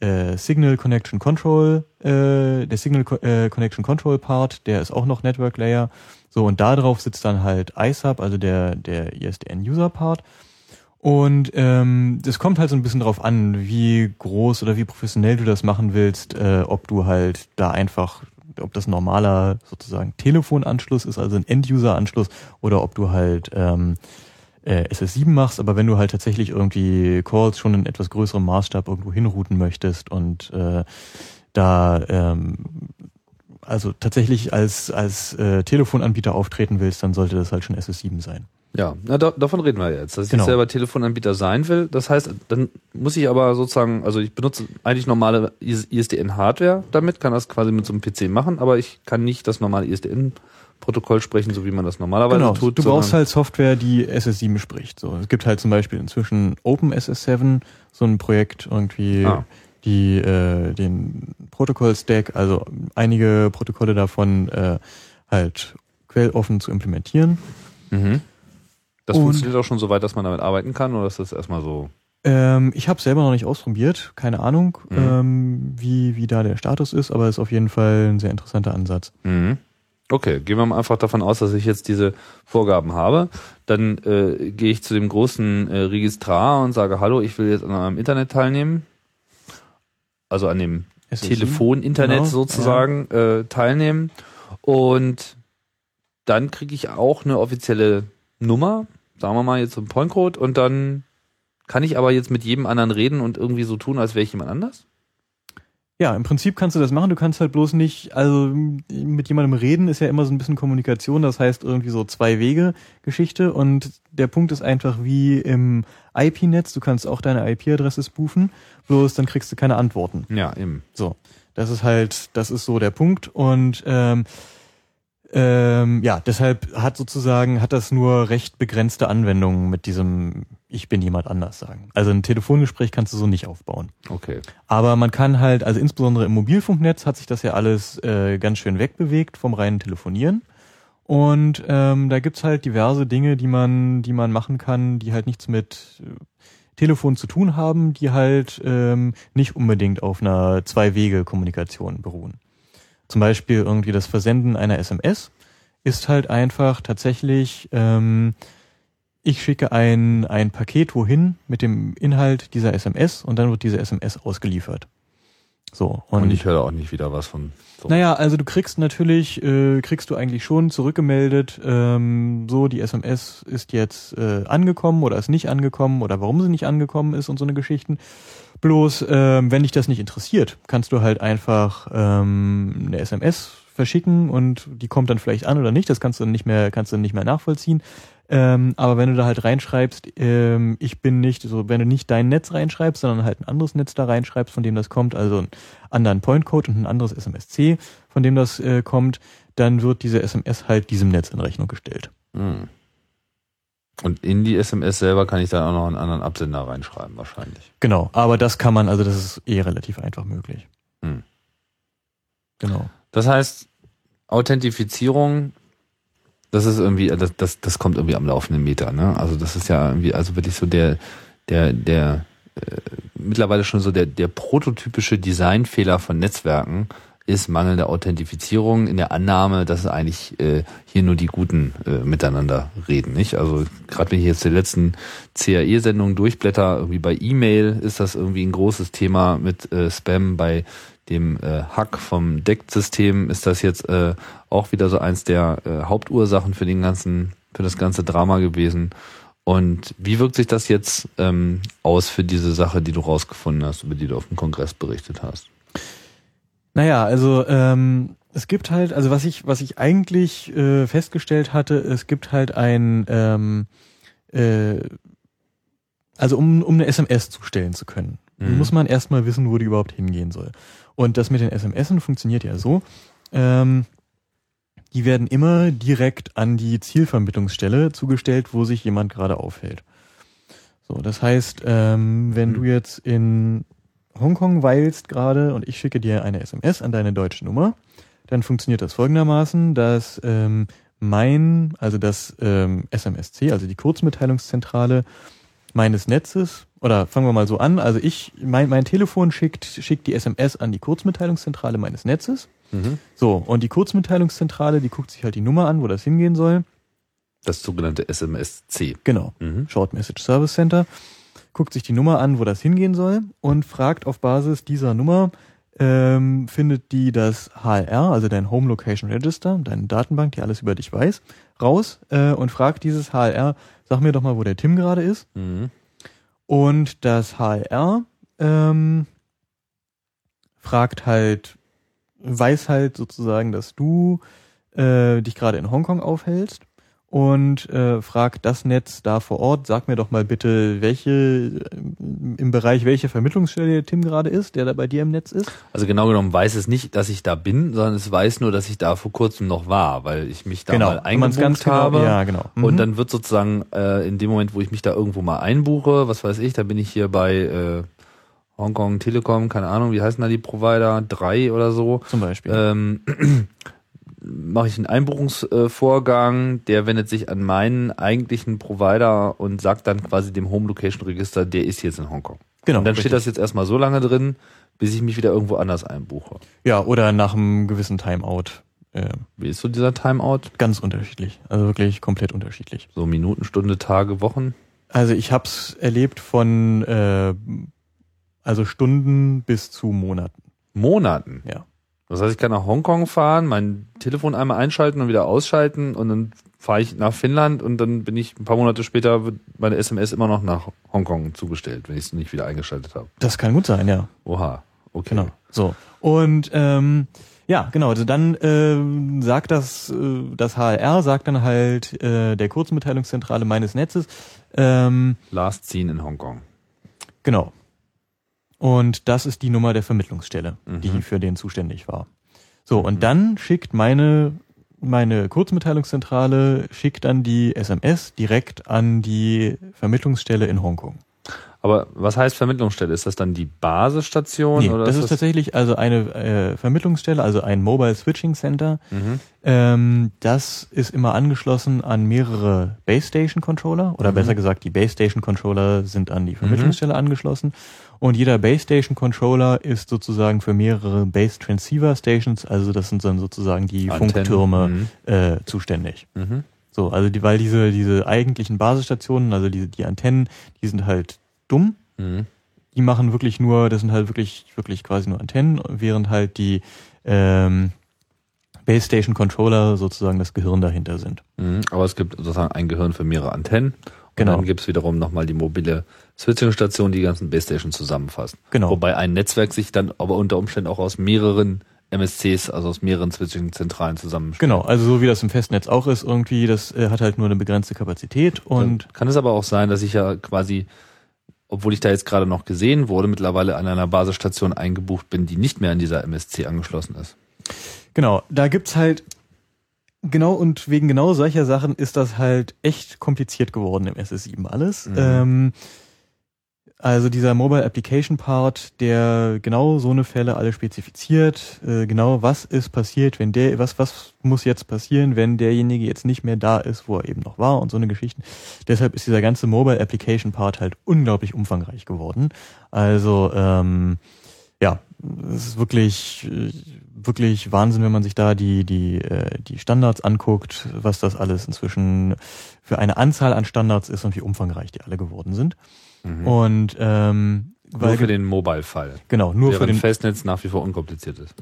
äh, Signal Connection Control, äh, der Signal Co äh, Connection Control Part, der ist auch noch Network Layer. So, und da drauf sitzt dann halt ISUB, also der, der ISDN-User-Part. Und ähm, das kommt halt so ein bisschen drauf an, wie groß oder wie professionell du das machen willst, äh, ob du halt da einfach, ob das normaler sozusagen Telefonanschluss ist, also ein End-User-Anschluss, oder ob du halt ähm, äh, SS7 machst, aber wenn du halt tatsächlich irgendwie Calls schon in etwas größerem Maßstab irgendwo hinrouten möchtest und äh, da ähm, also tatsächlich als, als äh, Telefonanbieter auftreten willst, dann sollte das halt schon SS7 sein. Ja, na, da, davon reden wir jetzt, dass Genau. ich selber Telefonanbieter sein will. Das heißt, dann muss ich aber sozusagen, also ich benutze eigentlich normale ISDN-Hardware damit, kann das quasi mit so einem PC machen, aber ich kann nicht das normale ISDN-Protokoll sprechen, so wie man das normalerweise Genau, tut. du brauchst halt Software, die SS7 spricht. So, es gibt halt zum Beispiel inzwischen OpenSS7, so ein Projekt irgendwie, Ah. Die äh, den Protokoll-Stack, also einige Protokolle davon äh, halt quelloffen zu implementieren. Mhm. Das Und- funktioniert auch schon so weit, dass man damit arbeiten kann, oder ist das erstmal so? Ähm, ich habe selber noch nicht ausprobiert, keine Ahnung, Mhm. ähm, wie, wie da der Status ist, aber ist auf jeden Fall ein sehr interessanter Ansatz. Mhm. Okay, gehen wir mal einfach davon aus, dass ich jetzt diese Vorgaben habe. Dann äh, gehe ich zu dem großen äh, Registrar und sage, hallo, ich will jetzt an einem Internet teilnehmen. Also an dem? Telefon-Internet Genau, sozusagen äh, teilnehmen. Und dann kriege ich auch eine offizielle Nummer, sagen wir mal jetzt so ein Pointcode und dann kann ich aber jetzt mit jedem anderen reden und irgendwie so tun, als wäre ich jemand anders? Ja, im Prinzip kannst du das machen. Du kannst halt bloß nicht, also mit jemandem reden ist ja immer so ein bisschen Kommunikation. Das heißt irgendwie so zwei Wege Geschichte. Und der Punkt ist einfach wie im IP-Netz. Du kannst auch deine IP-Adresse spoofen. Bloß dann kriegst du keine Antworten. Ja, eben. So, das ist halt, das ist so der Punkt. Und ähm, ähm, ja, deshalb hat sozusagen, hat das nur recht begrenzte Anwendungen mit diesem Ich bin jemand anders sagen. Also ein Telefongespräch kannst du so nicht aufbauen. Okay. Aber man kann halt, also insbesondere im Mobilfunknetz hat sich das ja alles äh, ganz schön wegbewegt vom reinen Telefonieren. Und ähm, da gibt's halt diverse Dinge, die man, die man machen kann, die halt nichts mit äh, Telefon zu tun haben, die halt ähm, nicht unbedingt auf einer Zwei-Wege-Kommunikation beruhen. Zum Beispiel irgendwie das Versenden einer SMS ist halt einfach tatsächlich, ähm, ich schicke ein, ein Paket wohin mit dem Inhalt dieser SMS und dann wird diese SMS ausgeliefert. So. Und, ich höre auch nicht wieder was von. So. Naja, also du kriegst natürlich, äh, kriegst du eigentlich schon zurückgemeldet, ähm, so die SMS ist jetzt äh, angekommen oder ist nicht angekommen oder warum sie nicht angekommen ist und so eine Geschichten. Bloß, ähm, wenn dich das nicht interessiert, kannst du halt einfach ähm, eine SMS verschicken und die kommt dann vielleicht an oder nicht. Das kannst du nicht mehr, kannst du nicht mehr nachvollziehen. Ähm, aber wenn du da halt reinschreibst, ähm, ich bin nicht, so wenn du nicht dein Netz reinschreibst, sondern halt ein anderes Netz da reinschreibst, von dem das kommt, also einen anderen Pointcode und ein anderes SMSC, von dem das äh, kommt, dann wird diese SMS halt diesem Netz in Rechnung gestellt. Hm. Und in die SMS selber kann ich dann auch noch einen anderen Absender reinschreiben, wahrscheinlich. Genau, aber das kann man, also das ist eh relativ einfach möglich. Hm. Genau. Das heißt, Authentifizierung, das ist irgendwie, das, das, das kommt irgendwie am laufenden Meter, ne? Also das ist ja irgendwie, also wirklich so der, der, der äh, mittlerweile schon so der, der prototypische Designfehler von Netzwerken ist mangelnde Authentifizierung in der Annahme, dass eigentlich äh, hier nur die Guten äh, miteinander reden, nicht? Also gerade wenn ich jetzt die letzten CAE-Sendungen durchblätter, irgendwie bei E-Mail ist das irgendwie ein großes Thema mit äh, Spam, bei dem äh, Hack vom DECT-System ist das jetzt äh, auch wieder so eins der äh, Hauptursachen für den ganzen, für das ganze Drama gewesen. Und wie wirkt sich das jetzt ähm, aus für diese Sache, die du rausgefunden hast, über die du auf dem Kongress berichtet hast? Naja, also ähm, es gibt halt, also was ich, was ich eigentlich äh, festgestellt hatte, es gibt halt ein, ähm, äh, also um, um eine SMS zustellen zu können, Mhm. muss man erstmal wissen, wo die überhaupt hingehen soll. Und das mit den SMS funktioniert ja so, ähm, die werden immer direkt an die Zielvermittlungsstelle zugestellt, wo sich jemand gerade aufhält. So, das heißt, ähm, wenn Mhm. du jetzt in Hongkong weilst gerade und ich schicke dir eine SMS an deine deutsche Nummer, dann funktioniert das folgendermaßen, dass ähm, mein, also das ähm, SMSC, also die Kurzmitteilungszentrale meines Netzes, oder fangen wir mal so an, also ich, mein, mein Telefon schickt, schickt die SMS an die Kurzmitteilungszentrale meines Netzes. Mhm. So, und die Kurzmitteilungszentrale, die guckt sich halt die Nummer an, wo das hingehen soll. Das sogenannte SMSC. Genau. Mhm. Short Message Service Center, guckt sich die Nummer an, wo das hingehen soll und fragt auf Basis dieser Nummer, ähm, findet die das HLR, also dein Home Location Register, deine Datenbank, die alles über dich weiß, raus äh, und fragt dieses HLR, sag mir doch mal, wo der Tim gerade ist. Mhm. Und das HLR ähm, fragt halt, weiß halt sozusagen, dass du äh, dich gerade in Hongkong aufhältst und äh, fragt das Netz da vor Ort, sag mir doch mal bitte, welche äh, im Bereich welche Vermittlungsstelle Tim gerade ist, der da bei dir im Netz ist. Also genau genommen weiß es nicht, dass ich da bin, sondern es weiß nur, dass ich da vor kurzem noch war, weil ich mich da mal wenn man's eingebucht genau- habe. Ja, genau. Mhm. Und dann wird sozusagen äh, in dem Moment, wo ich mich da irgendwo mal einbuche, was weiß ich, da bin ich hier bei äh, Hongkong Telekom, keine Ahnung, wie heißen da die Provider, drei oder so. zum Beispiel. Ähm, mache ich einen Einbuchungsvorgang, der wendet sich an meinen eigentlichen Provider und sagt dann quasi dem Home Location Register, der ist jetzt in Hongkong. genau. und dann steht richtig. das jetzt erstmal so lange drin, bis ich mich wieder irgendwo anders einbuche. Ja, oder nach einem gewissen Timeout. äh, Wie ist so dieser Timeout? ganz unterschiedlich. Also wirklich komplett unterschiedlich. So Minuten, Stunde, Tage, Wochen? Also ich habe es erlebt von äh, also Stunden bis zu Monaten. Monaten. Ja. Das heißt, ich kann nach Hongkong fahren, mein Telefon einmal einschalten und wieder ausschalten und dann fahre ich nach Finnland und dann bin ich ein paar Monate später wird meine SMS immer noch nach Hongkong zugestellt, wenn ich es nicht wieder eingeschaltet habe. Das kann gut sein, ja. Oha. Okay. Genau. So. Und ähm, ja, genau. Also dann ähm, sagt das äh, das HLR sagt dann halt äh, der Kurzmitteilungszentrale meines Netzes. Ähm, Last seen in Hongkong. genau. Und das ist die Nummer der Vermittlungsstelle, Mhm. die für den zuständig war. So und dann schickt meine meine Kurzmitteilungszentrale schickt dann die SMS direkt an die Vermittlungsstelle in Hongkong. Aber was heißt Vermittlungsstelle? Ist das dann die Basisstation? Nee, oder das ist tatsächlich also eine äh, Vermittlungsstelle, also ein Mobile Switching Center. Mhm. Ähm, das ist immer angeschlossen an mehrere Base Station Controller oder besser gesagt, die Base Station Controller sind an die Vermittlungsstelle angeschlossen und jeder Base Station Controller ist sozusagen für mehrere Base Transceiver Stations, also das sind dann sozusagen die Antennen, Funktürme mhm. äh, zuständig. Mhm. So, also die, weil diese diese eigentlichen Basisstationen, also diese die Antennen, die sind halt dumm Mhm. die machen wirklich nur, das sind halt wirklich, wirklich quasi nur Antennen, während halt die ähm, Base Station Controller sozusagen das Gehirn dahinter sind. Mhm. Aber es gibt sozusagen ein Gehirn für mehrere Antennen. Und Genau. dann gibt es wiederum nochmal die mobile Switching-Station, die die ganzen Base Stations zusammenfasst. Genau. Wobei ein Netzwerk sich dann aber unter Umständen auch aus mehreren MSCs, also aus mehreren Switching-Zentralen zusammenstellt. Genau, also so wie das im Festnetz auch ist, irgendwie, das äh, hat halt nur eine begrenzte Kapazität und Dann kann es aber auch sein, dass ich ja quasi, obwohl ich da jetzt gerade noch gesehen wurde, mittlerweile an einer Basisstation eingebucht bin, die nicht mehr an dieser MSC angeschlossen ist. genau, da gibt's halt genau und wegen genau solcher Sachen ist das halt echt kompliziert geworden im SS7 alles. Mhm. Ähm, also dieser Mobile Application Part, der genau so eine Fälle alle spezifiziert, äh, genau was ist passiert, wenn der, was, was muss jetzt passieren, wenn derjenige jetzt nicht mehr da ist, wo er eben noch war und so eine Geschichten. Deshalb ist dieser ganze Mobile Application Part halt unglaublich umfangreich geworden. Also, ähm, ja, es ist wirklich, äh, wirklich Wahnsinn, wenn man sich da die, die, äh, die Standards anguckt, was das alles inzwischen für eine Anzahl an Standards ist und wie umfangreich die alle geworden sind. Und ähm, Nur für den Mobile-Fall. genau nur für den Festnetz nach wie vor unkompliziert ist.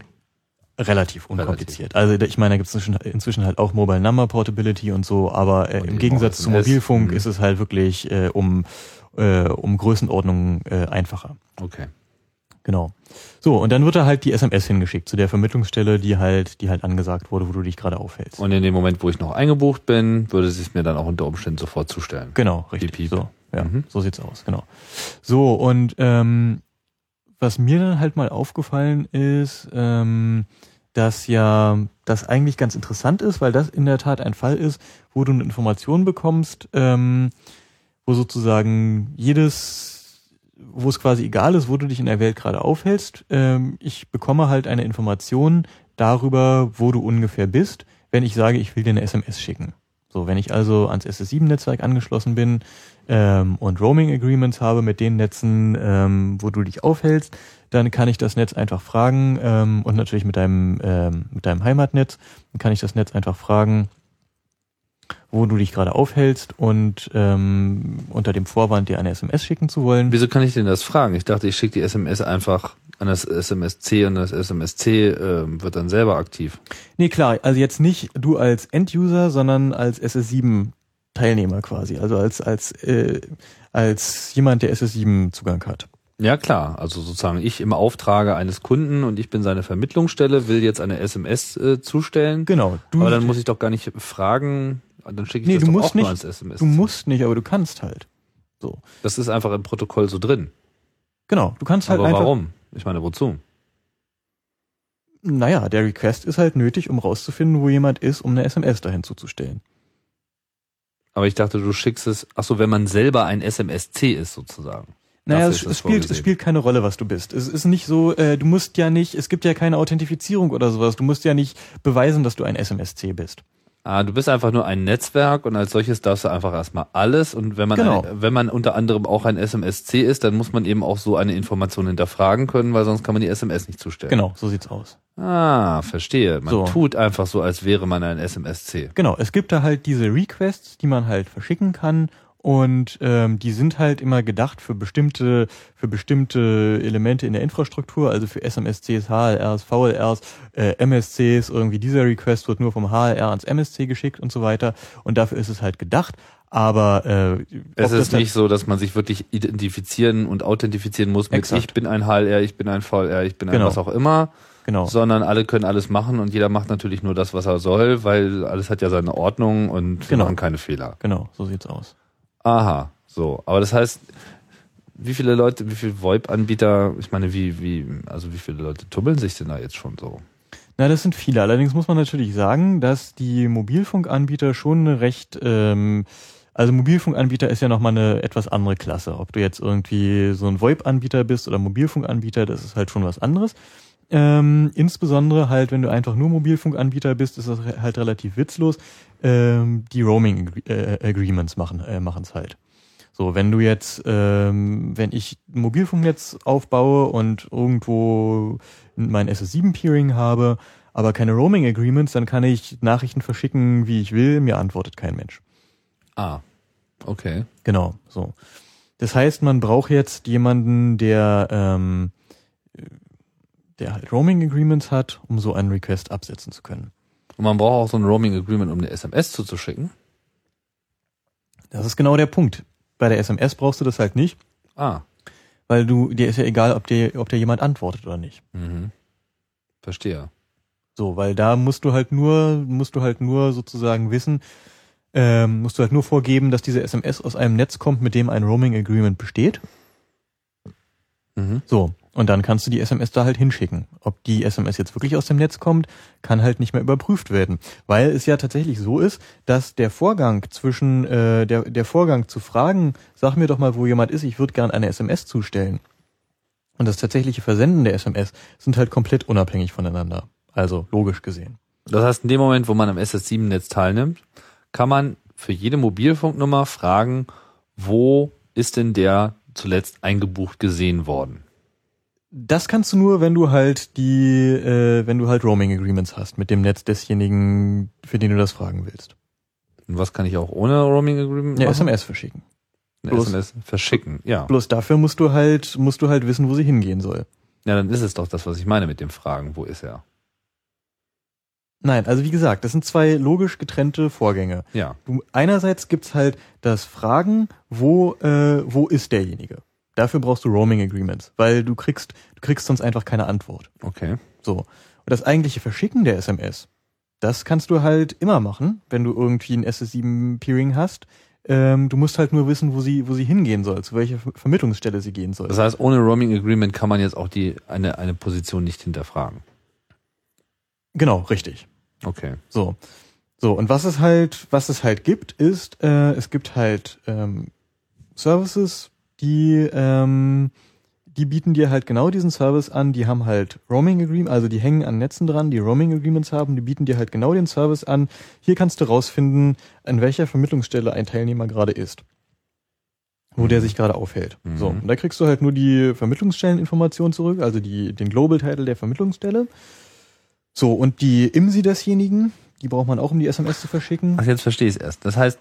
relativ unkompliziert. Also ich meine, da gibt es inzwischen, halt auch Mobile Number Portability und so, aber äh, im Gegensatz auch zu SMS. Mobilfunk Mhm. ist es halt wirklich äh, um äh, um Größenordnungen äh, einfacher. Okay. Genau. So, und dann wird da halt die SMS hingeschickt zu der Vermittlungsstelle, die halt, die halt angesagt wurde, wo du dich gerade aufhältst. Und in dem Moment, wo ich noch eingebucht bin, würde sie es mir dann auch unter Umständen sofort zustellen. Genau, richtig. Piep, piep. So, ja, Mhm. so sieht's aus, genau. So, und ähm, was mir dann halt mal aufgefallen ist, ähm, dass ja das eigentlich ganz interessant ist, weil das in der Tat ein Fall ist, wo du eine Information bekommst, ähm, wo sozusagen jedes, wo es quasi egal ist, wo du dich in der Welt gerade aufhältst, ähm, ich bekomme halt eine Information darüber, wo du ungefähr bist, wenn ich sage, ich will dir eine SMS schicken. So, wenn ich also ans SS7-Netzwerk angeschlossen bin ähm, und Roaming Agreements habe mit den Netzen, ähm, wo du dich aufhältst, dann kann ich das Netz einfach fragen ähm, und natürlich mit deinem ähm, mit deinem Heimatnetz, dann kann ich das Netz einfach fragen, wo du dich gerade aufhältst und ähm, unter dem Vorwand dir eine SMS schicken zu wollen. Wieso kann ich denn das fragen? Ich dachte, ich schicke die SMS einfach an das SMSC und das SMSC ähm, wird dann selber aktiv. Nee, klar, also jetzt nicht du als End-User, sondern als SS7 Teilnehmer quasi, also als als äh, als jemand, der SS7 Zugang hat. Ja klar, also sozusagen ich im Auftrage eines Kunden und ich bin seine Vermittlungsstelle, will jetzt eine SMS äh, zustellen. Genau. Du, Aber dann muss ich doch gar nicht fragen, dann schicke ich nee, das du doch musst auch nicht, als SMS. du musst nicht, aber du kannst halt. So. das ist einfach im Protokoll so drin. Genau, du kannst halt Aber einfach. warum? Ich meine, wozu? Naja, der Request ist halt nötig, um rauszufinden, wo jemand ist, um eine SMS dahin zuzustellen. Aber ich dachte, du schickst es, ach so, wenn man selber ein SMSC ist sozusagen. Naja, es, es, spielt, es spielt keine Rolle, was du bist. Es ist nicht so, äh, du musst ja nicht, es gibt ja keine Authentifizierung oder sowas. Du musst ja nicht beweisen, dass du ein SMSC bist. Ah, du bist einfach nur ein Netzwerk und als solches darfst du einfach erstmal alles und wenn man Genau. ein, wenn man unter anderem auch ein SMSC ist, dann muss man eben auch so eine Information hinterfragen können, weil sonst kann man die SMS nicht zustellen. Genau, so sieht's aus. Ah, verstehe. Man So. tut einfach so, als wäre man ein SMSC. Genau, es gibt da halt diese Requests, die man halt verschicken kann und ähm, die sind halt immer gedacht für bestimmte für bestimmte Elemente in der Infrastruktur, also für SMSCs, HLRs, VLRs, äh, MSCs, irgendwie dieser Request wird nur vom HLR ans MSC geschickt und so weiter und dafür ist es halt gedacht, aber äh, Es ist nicht so, dass man sich wirklich identifizieren und authentifizieren muss mit Exakt. ich bin ein HLR, ich bin ein VLR, ich bin ein Genau. was auch immer, genau. sondern alle können alles machen und jeder macht natürlich nur das, was er soll, weil alles hat ja seine Ordnung und wir Genau. machen keine Fehler. Genau, so sieht's aus. Aha, so. Aber das heißt, wie viele Leute, wie viele VoIP-Anbieter, ich meine, wie, wie, also wie viele Leute tummeln sich denn da jetzt schon so? Na, das sind viele. Allerdings muss man natürlich sagen, dass die Mobilfunkanbieter schon eine recht, ähm, also Mobilfunkanbieter ist ja nochmal eine etwas andere Klasse. Ob du jetzt irgendwie so ein VoIP-Anbieter bist oder Mobilfunkanbieter, das ist halt schon was anderes. Ähm, insbesondere halt, wenn du einfach nur Mobilfunkanbieter bist, ist das halt relativ witzlos. Ähm, die Roaming äh, Agreements machen äh, machen's halt. So, wenn du jetzt, ähm, wenn ich ein Mobilfunknetz aufbaue und irgendwo mein SS7-Peering habe, aber keine Roaming Agreements, dann kann ich Nachrichten verschicken, wie ich will, mir antwortet kein Mensch. Ah, okay. Genau, so. Das heißt, man braucht jetzt jemanden, der, ähm, der halt Roaming Agreements hat, um so einen Request absetzen zu können. Und man braucht auch so ein Roaming Agreement, um eine SMS zuzuschicken. Das ist genau der Punkt. Bei der SMS brauchst du das halt nicht, Ah, weil du, dir ist ja egal, ob dir, ob dir jemand antwortet oder nicht. mhm. Verstehe. So, weil da musst du halt nur, musst du halt nur sozusagen wissen, ähm, musst du halt nur vorgeben, dass diese SMS aus einem Netz kommt, mit dem ein Roaming Agreement besteht. Mhm. So, und dann kannst du die SMS da halt hinschicken. Ob die SMS jetzt wirklich aus dem Netz kommt, kann halt nicht mehr überprüft werden, weil es ja tatsächlich so ist, dass der Vorgang zwischen äh, der der Vorgang zu fragen, sag mir doch mal, wo jemand ist, ich würde gern eine SMS zustellen. Und das tatsächliche Versenden der SMS sind halt komplett unabhängig voneinander. Also logisch gesehen. Das heißt, in dem Moment, wo man am SS7-Netz teilnimmt, kann man für jede Mobilfunknummer fragen, wo ist denn der zuletzt eingebucht gesehen worden? Das kannst du nur, wenn du halt die, äh, wenn du halt Roaming Agreements hast mit dem Netz desjenigen, für den du das fragen willst. Und was kann ich auch ohne Roaming Agreement Ja, machen? SMS verschicken. Eine bloß- SMS verschicken, ja. Bloß dafür musst du halt, musst du halt wissen, wo sie hingehen soll. Ja, dann ist es doch das, was ich meine mit dem Fragen, wo ist er? Nein, also wie gesagt, das sind zwei logisch getrennte Vorgänge. Ja. Du, einerseits gibt's halt das Fragen, wo, äh, wo ist derjenige? Dafür brauchst du Roaming Agreements, weil du kriegst, du kriegst sonst einfach keine Antwort. Okay. So. Und das eigentliche Verschicken der SMS, das kannst du halt immer machen, wenn du irgendwie ein SS7-Peering hast. Ähm, du musst halt nur wissen, wo sie, wo sie hingehen soll, zu welcher Ver- Vermittlungsstelle sie gehen soll. Das heißt, ohne Roaming Agreement kann man jetzt auch die, eine, eine Position nicht hinterfragen. genau, richtig. Okay. So. So, und was es halt, was es halt gibt, ist, äh, es gibt halt ähm, Services, die, ähm, die bieten dir halt genau diesen Service an, die haben halt Roaming Agreement, also die hängen an Netzen dran, die Roaming Agreements haben, die bieten dir halt genau den Service an. Hier kannst du rausfinden, an welcher Vermittlungsstelle ein Teilnehmer gerade ist. Wo der sich gerade aufhält. Mhm. So, und da kriegst du halt nur die Vermittlungsstelleninformation zurück, also die, den Global Title der Vermittlungsstelle. So, und die IMSI desjenigen, die braucht man auch, um die SMS zu verschicken. Ach, jetzt verstehe ich es erst. Das heißt,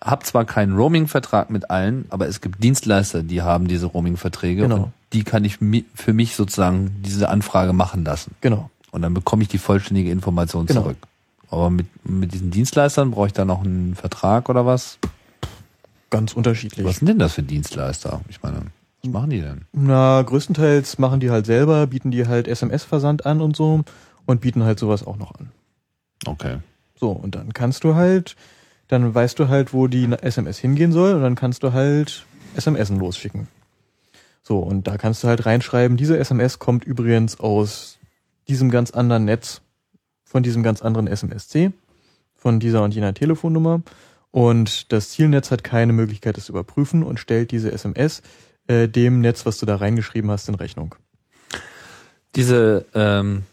habe zwar keinen Roaming-Vertrag mit allen, aber es gibt Dienstleister, die haben diese Roaming-Verträge Genau. und die kann ich für mich sozusagen diese Anfrage machen lassen. Genau. Und dann bekomme ich die vollständige Information Genau. zurück. Aber mit, mit diesen Dienstleistern brauche ich da noch einen Vertrag oder was? Ganz unterschiedlich. Was sind denn das für Dienstleister? Ich meine, was machen die denn? Na, größtenteils machen die halt selber, bieten die halt SMS-Versand an und so und bieten halt sowas auch noch an. Okay. So, und dann kannst du halt, dann weißt du halt, wo die SMS hingehen soll und dann kannst du halt SMSen losschicken. So, und da kannst du halt reinschreiben, diese SMS kommt übrigens aus diesem ganz anderen Netz, von diesem ganz anderen SMSC, von dieser und jener Telefonnummer. Und das Zielnetz hat keine Möglichkeit, es zu überprüfen und stellt diese SMS äh, dem Netz, was du da reingeschrieben hast, in Rechnung. Diese, ähm,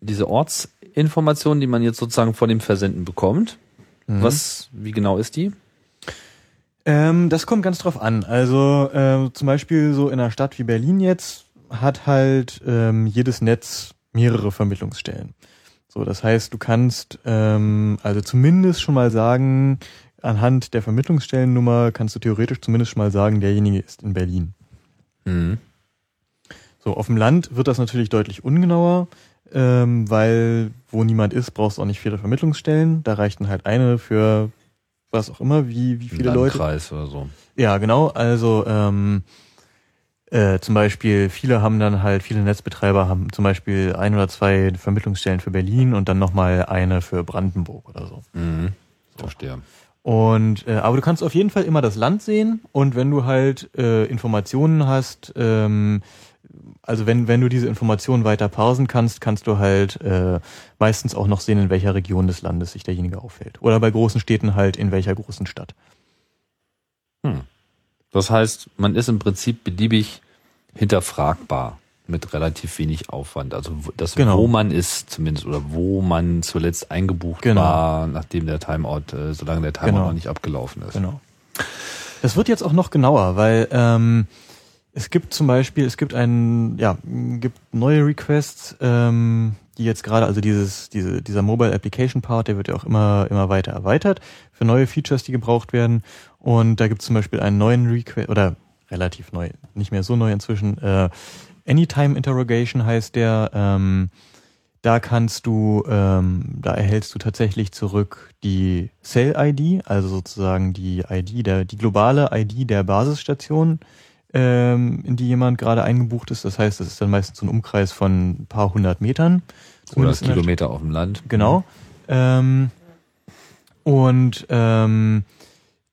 diese Ortsinformation, die man jetzt sozusagen von dem Versenden bekommt. Mhm. Was, wie genau ist die? Ähm, das kommt ganz drauf an. Also äh, zum Beispiel so in einer Stadt wie Berlin jetzt hat halt ähm, jedes Netz mehrere Vermittlungsstellen. So, das heißt, du kannst ähm, also zumindest schon mal sagen, anhand der Vermittlungsstellennummer kannst du theoretisch zumindest schon mal sagen, derjenige ist in Berlin. Mhm. So, auf dem Land wird das natürlich deutlich ungenauer, ähm, weil wo niemand ist, brauchst du auch nicht viele Vermittlungsstellen. Da reicht dann halt eine für was auch immer, wie, wie viele Leute. Landkreis oder so. Ja, genau. Also ähm, äh, zum Beispiel, viele haben dann halt, viele Netzbetreiber haben zum Beispiel ein oder zwei Vermittlungsstellen für Berlin und dann nochmal eine für Brandenburg oder so. Mhm. Verstehe. Und äh, aber du kannst auf jeden Fall immer das Land sehen und wenn du halt äh, Informationen hast, ähm, also wenn wenn du diese Informationen weiter parsen kannst, kannst du halt äh, meistens auch noch sehen, in welcher Region des Landes sich derjenige aufhält. Oder bei großen Städten halt in welcher großen Stadt. Das heißt, man ist im Prinzip beliebig hinterfragbar mit relativ wenig Aufwand. Also das, Genau. wo man ist zumindest oder wo man zuletzt eingebucht Genau. war, nachdem der Timeout, äh, solange der Timeout Genau. noch nicht abgelaufen ist. Genau. Das wird jetzt auch noch genauer, weil ähm, es gibt zum Beispiel, es gibt einen, ja, gibt neue Requests, ähm, die jetzt gerade, also dieses, diese, dieser Mobile Application Part, der wird ja auch immer, immer weiter erweitert für neue Features, die gebraucht werden. Und da gibt es zum Beispiel einen neuen Request, oder relativ neu, nicht mehr so neu inzwischen, äh, Anytime Interrogation heißt der, ähm, da kannst du, ähm, da erhältst du tatsächlich zurück die Cell-ID, also sozusagen die ID, der, die globale ID der Basisstation, ähm, in die jemand gerade eingebucht ist. Das heißt, das ist dann meistens so ein Umkreis von ein paar hundert Metern. Oder Kilometer auf dem Land. Genau. Ähm, und ähm,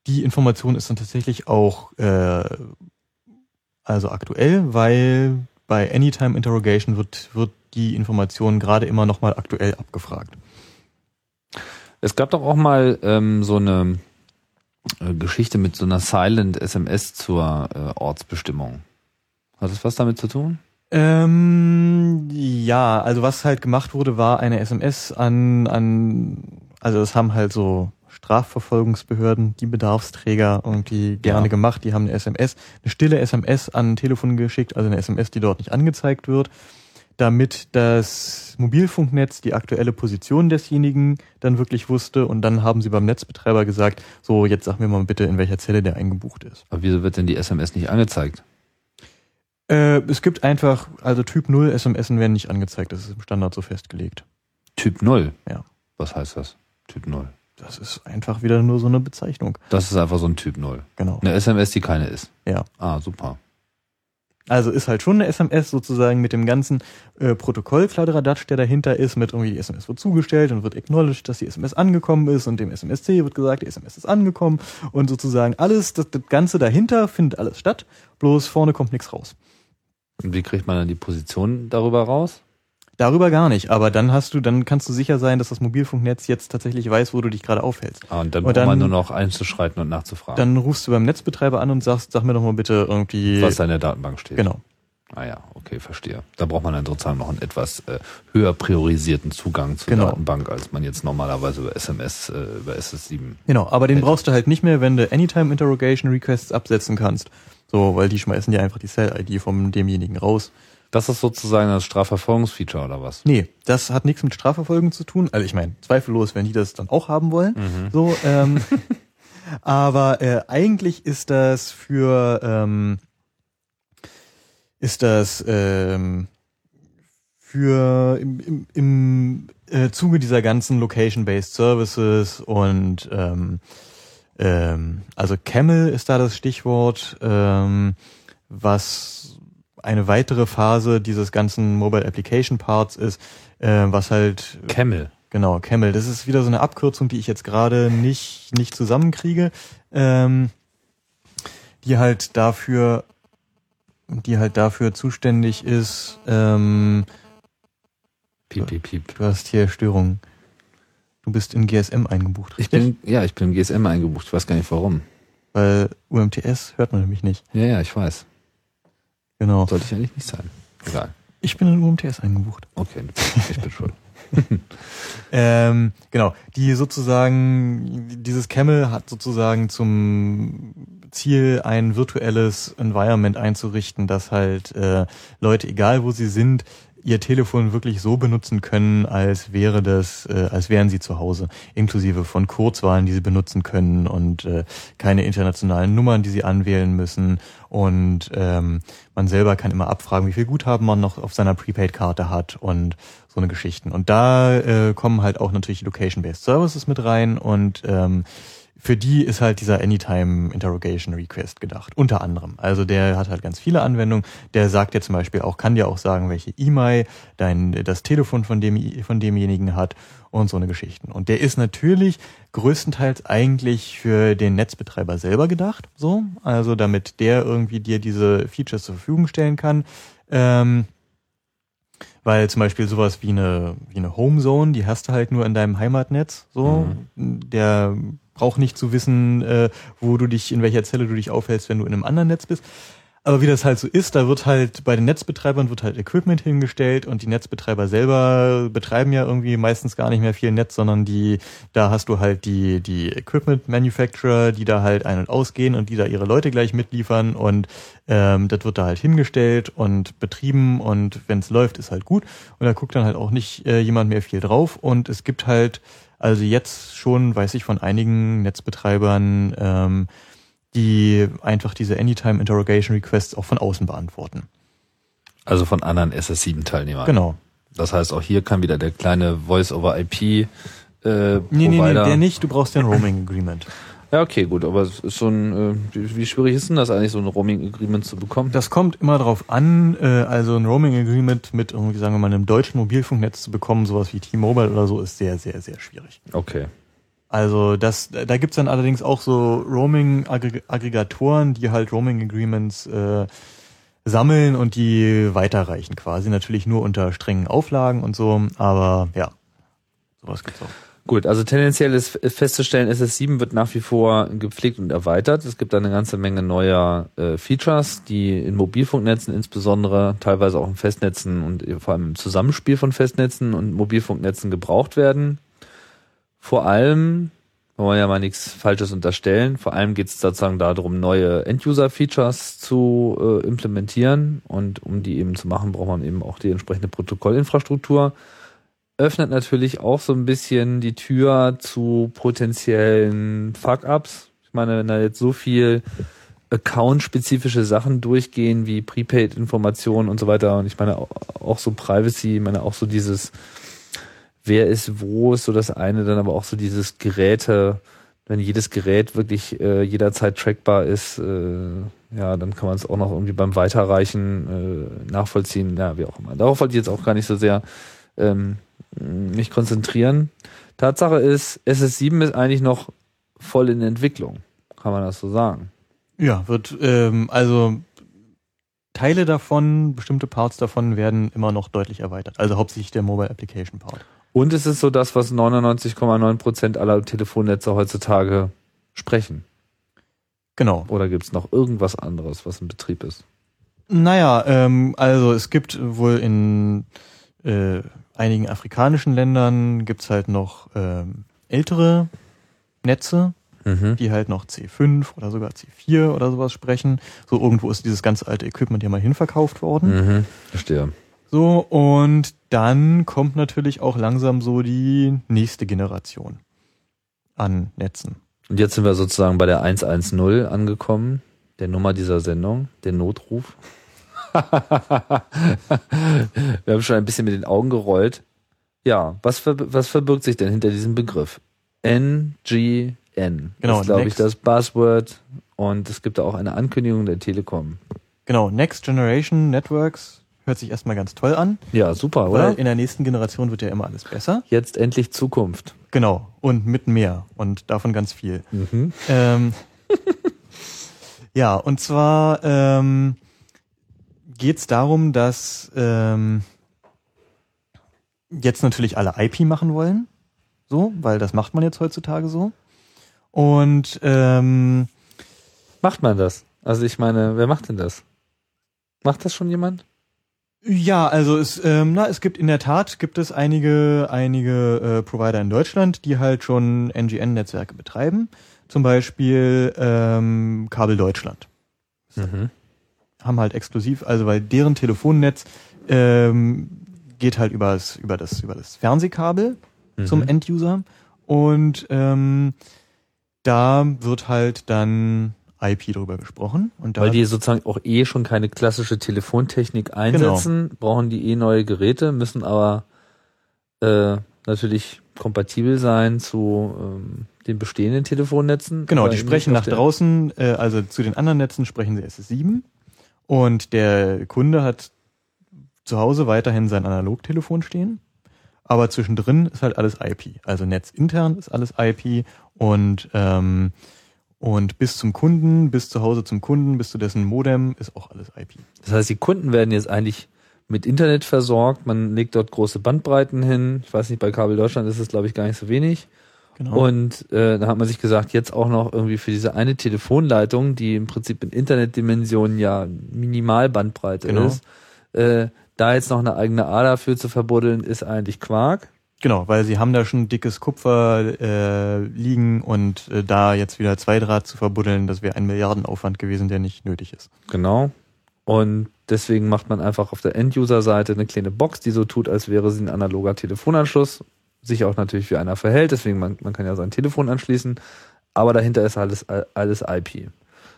die Information ist dann tatsächlich auch äh, also aktuell, weil bei Anytime Interrogation wird, wird die Information gerade immer nochmal aktuell abgefragt. Es gab doch auch mal ähm, so eine Geschichte mit so einer Silent SMS zur äh, Ortsbestimmung. Hat das was damit zu tun? Ähm, ja, also was halt gemacht wurde, war eine SMS an, an, also das haben halt so Strafverfolgungsbehörden, die Bedarfsträger irgendwie gerne Ja. gemacht. Die haben eine SMS, eine stille SMS an ein Telefon geschickt, also eine SMS, die dort nicht angezeigt wird, damit das Mobilfunknetz die aktuelle Position desjenigen dann wirklich wusste und dann haben sie beim Netzbetreiber gesagt, so jetzt sag mir mal bitte, in welcher Zelle der eingebucht ist. Aber wieso wird denn die SMS nicht angezeigt? Äh, es gibt einfach, also Typ 0 SMS werden nicht angezeigt, das ist im Standard so festgelegt. Typ 0? Ja. Was heißt das? Typ 0. Das ist einfach wieder nur so eine Bezeichnung. Das ist einfach so ein Typ 0. Genau. Eine SMS, die keine ist. Ja. Ah, super. Also ist halt schon eine SMS sozusagen mit dem ganzen äh, Protokollkladderadatsch, der dahinter ist, mit irgendwie die SMS wird zugestellt und wird acknowledged, dass die SMS angekommen ist und dem SMSC wird gesagt, die SMS ist angekommen und sozusagen alles, das, das Ganze dahinter findet alles statt, bloß vorne kommt nichts raus. Und wie kriegt man dann die Position darüber raus? Darüber gar nicht, aber dann hast du, dann kannst du sicher sein, dass das Mobilfunknetz jetzt tatsächlich weiß, wo du dich gerade aufhältst. Ah, und dann braucht man nur noch einzuschreiten und nachzufragen, Dann rufst du beim Netzbetreiber an und sagst, sag mir doch mal bitte irgendwie. was da in der Datenbank steht. Genau. Ah ja, okay, verstehe. Da braucht man dann sozusagen noch einen etwas äh, höher priorisierten Zugang zur Genau. Datenbank, als man jetzt normalerweise über SMS, äh, über SS7. Genau, aber den Hätte. brauchst du halt nicht mehr, wenn du Anytime Interrogation Requests absetzen kannst. So, weil die schmeißen ja einfach die Cell-ID von demjenigen raus. Das ist sozusagen das Strafverfolgungsfeature oder was? Nee, das hat nichts mit Strafverfolgung zu tun. Also ich meine, zweifellos, wenn die das dann auch haben wollen. So, ähm, aber äh, eigentlich ist das für ähm, ist das ähm, für im, im, im äh, Zuge dieser ganzen Location-Based Services und ähm, ähm, also Camel ist da das Stichwort, ähm, was eine weitere Phase dieses ganzen Mobile Application Parts ist, äh, was halt Camel. Genau, Camel. Das ist wieder so eine Abkürzung, die ich jetzt gerade nicht, nicht zusammenkriege, ähm, die halt dafür, die halt dafür zuständig ist, ähm, Piep, piep, piep. du hast hier Störungen. Du bist in GSM eingebucht, Ich richtig? bin, ja, ich bin im GSM eingebucht. Ich weiß gar nicht warum. Weil UMTS hört man nämlich nicht. Ja, ja, ich weiß. Genau. Sollte ich eigentlich nicht sein. Egal. Ich bin in UMTS eingebucht. Okay, ich bin schuld. ähm, genau, die sozusagen, dieses Camel hat sozusagen zum Ziel, ein virtuelles Environment einzurichten, dass halt äh, Leute, egal wo sie sind, ihr Telefon wirklich so benutzen können, als wäre das, äh, als wären sie zu Hause, inklusive von Kurzwahlen, die sie benutzen können und äh, keine internationalen Nummern, die sie anwählen müssen. Und ähm, man selber kann immer abfragen, wie viel Guthaben man noch auf seiner Prepaid-Karte hat und so eine Geschichten. Und da äh, kommen halt auch natürlich Location-Based Services mit rein und ähm, für die ist halt dieser Anytime Interrogation Request gedacht, unter anderem. Also der hat halt ganz viele Anwendungen. Der sagt dir zum Beispiel auch, kann dir auch sagen, welche E-Mail dein das Telefon von dem von demjenigen hat und so eine Geschichten. Und der ist natürlich größtenteils eigentlich für den Netzbetreiber selber gedacht, so, also damit der irgendwie dir diese Features zur Verfügung stellen kann. Ähm, weil zum Beispiel sowas wie eine, wie eine Homezone, die hast du halt nur in deinem Heimatnetz, so. Mhm. Der braucht nicht zu wissen, äh, wo du dich, in welcher Zelle du dich aufhältst, wenn du in einem anderen Netz bist. Aber wie das halt so ist, da wird halt bei den Netzbetreibern wird halt Equipment hingestellt und die Netzbetreiber selber betreiben ja irgendwie meistens gar nicht mehr viel Netz, sondern die, da hast du halt die, die Equipment Manufacturer, die da halt ein- und ausgehen und die da ihre Leute gleich mitliefern und ähm, das wird da halt hingestellt und betrieben und wenn es läuft, ist halt gut. Und da guckt dann halt auch nicht äh, jemand mehr viel drauf und es gibt halt also jetzt schon, weiß ich von einigen Netzbetreibern, ähm, die einfach diese Anytime Interrogation Requests auch von außen beantworten. Also von anderen SS7-Teilnehmern. Genau. Das heißt, auch hier kann wieder der kleine Voice-over-IP äh, Nee, nee, nee, der nicht, du brauchst ein Roaming Agreement. Ja, okay, gut, aber es ist so ein, äh, wie wie schwierig ist denn das eigentlich, so ein Roaming-Agreement zu bekommen? Das kommt immer drauf an, äh, also ein Roaming Agreement mit irgendwie, sagen wir mal, einem deutschen Mobilfunknetz zu bekommen, sowas wie T-Mobile oder so, ist sehr, sehr, sehr schwierig. Okay. Also das, da gibt's dann allerdings auch so Roaming-Aggregatoren, die halt Roaming-Agreements äh, sammeln und die weiterreichen quasi. Natürlich nur unter strengen Auflagen und so, aber ja, sowas gibt's auch. Gut, also tendenziell ist festzustellen, SS7 wird nach wie vor gepflegt und erweitert. Es gibt eine ganze Menge neuer äh, Features, die in Mobilfunknetzen insbesondere, teilweise auch in Festnetzen und vor allem im Zusammenspiel von Festnetzen und Mobilfunknetzen gebraucht werden. Vor allem, wollen wir ja mal nichts Falsches unterstellen, vor allem geht es sozusagen darum, neue End-User-Features zu äh, implementieren und um die eben zu machen, braucht man eben auch die entsprechende Protokollinfrastruktur öffnet natürlich auch so ein bisschen die Tür zu potenziellen Fuck-ups. Ich meine, wenn da jetzt so viel Account-spezifische Sachen durchgehen, wie Prepaid-Informationen und so weiter, und ich meine auch so Privacy, ich meine auch so dieses, wer ist wo, ist so das eine, dann aber auch so dieses Geräte, wenn jedes Gerät wirklich äh, jederzeit trackbar ist, äh, ja, dann kann man es auch noch irgendwie beim Weiterreichen äh, nachvollziehen, ja, wie auch immer. Darauf wollte ich jetzt auch gar nicht so sehr ähm, mich konzentrieren. Tatsache ist, SS7 ist eigentlich noch voll in Entwicklung. Kann man das so sagen? Ja, wird, ähm, also Teile davon, bestimmte Parts davon werden immer noch deutlich erweitert. Also hauptsächlich der Mobile Application Part. Und es ist so das, was 99,9 Prozent aller Telefonnetze heutzutage sprechen. Genau. Oder gibt es noch irgendwas anderes, was in Betrieb ist? Naja, ähm, also es gibt wohl in äh, einigen afrikanischen Ländern gibt's halt noch ähm, ältere Netze, Mhm. die halt noch C5 oder sogar C4 oder sowas sprechen. So irgendwo ist dieses ganz alte Equipment ja mal hinverkauft worden. Mhm. Verstehe. So, und dann kommt natürlich auch langsam so die nächste Generation an Netzen. Und jetzt sind wir sozusagen bei der 110 angekommen, der Nummer dieser Sendung, der Notruf. wir haben schon ein bisschen mit den Augen gerollt. Ja, was, ver was verbirgt sich denn hinter diesem Begriff? NGN. Genau, Das ist, glaube ich, das Buzzword. Und es gibt da auch eine Ankündigung der Telekom. Genau, Next Generation Networks hört sich erstmal ganz toll an, Ja, super, weil oder? in der nächsten Generation wird ja immer alles besser. Jetzt endlich Zukunft. Genau, und mit mehr und davon ganz viel. Mhm. Ähm, ja, und zwar ähm, geht es darum, dass ähm, jetzt natürlich alle IP machen wollen, so, weil das macht man jetzt heutzutage so. Und ähm, Macht man das? Also ich meine, wer macht denn das? Macht das schon jemand? Ja, also es, ähm, na, es gibt in der Tat gibt es einige einige äh, Provider in Deutschland, die halt schon NGN-Netzwerke betreiben. Zum Beispiel ähm, Kabel Deutschland Mhm. Haben halt exklusiv, also weil deren Telefonnetz ähm, geht halt über das über das über das Fernsehkabel zum Mhm. Enduser und ähm, da wird halt dann IP drüber gesprochen und da Weil die sozusagen auch eh schon keine klassische Telefontechnik Genau. einsetzen, brauchen die eh neue Geräte, müssen aber äh, natürlich kompatibel sein zu ähm, den bestehenden Telefonnetzen. Genau, die sprechen nach draußen, äh, also zu den anderen Netzen sprechen sie SS7 und der Kunde hat zu Hause weiterhin sein Analogtelefon stehen, aber zwischendrin ist halt alles IP. Also netzintern ist alles IP und ähm, und bis zum Kunden, bis zu Hause zum Kunden, bis zu dessen Modem ist auch alles IP. Das heißt, die Kunden werden jetzt eigentlich mit Internet versorgt, man legt dort große Bandbreiten hin. Ich weiß nicht, bei Kabel Deutschland ist es, glaube ich, gar nicht so wenig. Genau. Und äh, da hat man sich gesagt, jetzt auch noch irgendwie für diese eine Telefonleitung, die im Prinzip in Internetdimensionen ja Minimalbandbreite Genau. ist, äh, da jetzt noch eine eigene Ader für zu verbuddeln, ist eigentlich Quark. Genau, weil sie haben da schon dickes Kupfer äh, liegen und äh, da jetzt wieder Zweidraht zu verbuddeln, das wäre ein Milliardenaufwand gewesen, der nicht nötig ist. Genau. Und deswegen macht man einfach auf der End-User-Seite eine kleine Box, die so tut, als wäre sie ein analoger Telefonanschluss. Sich auch natürlich wie einer verhält, deswegen man, man kann ja sein Telefon anschließen. Aber dahinter ist alles, alles IP.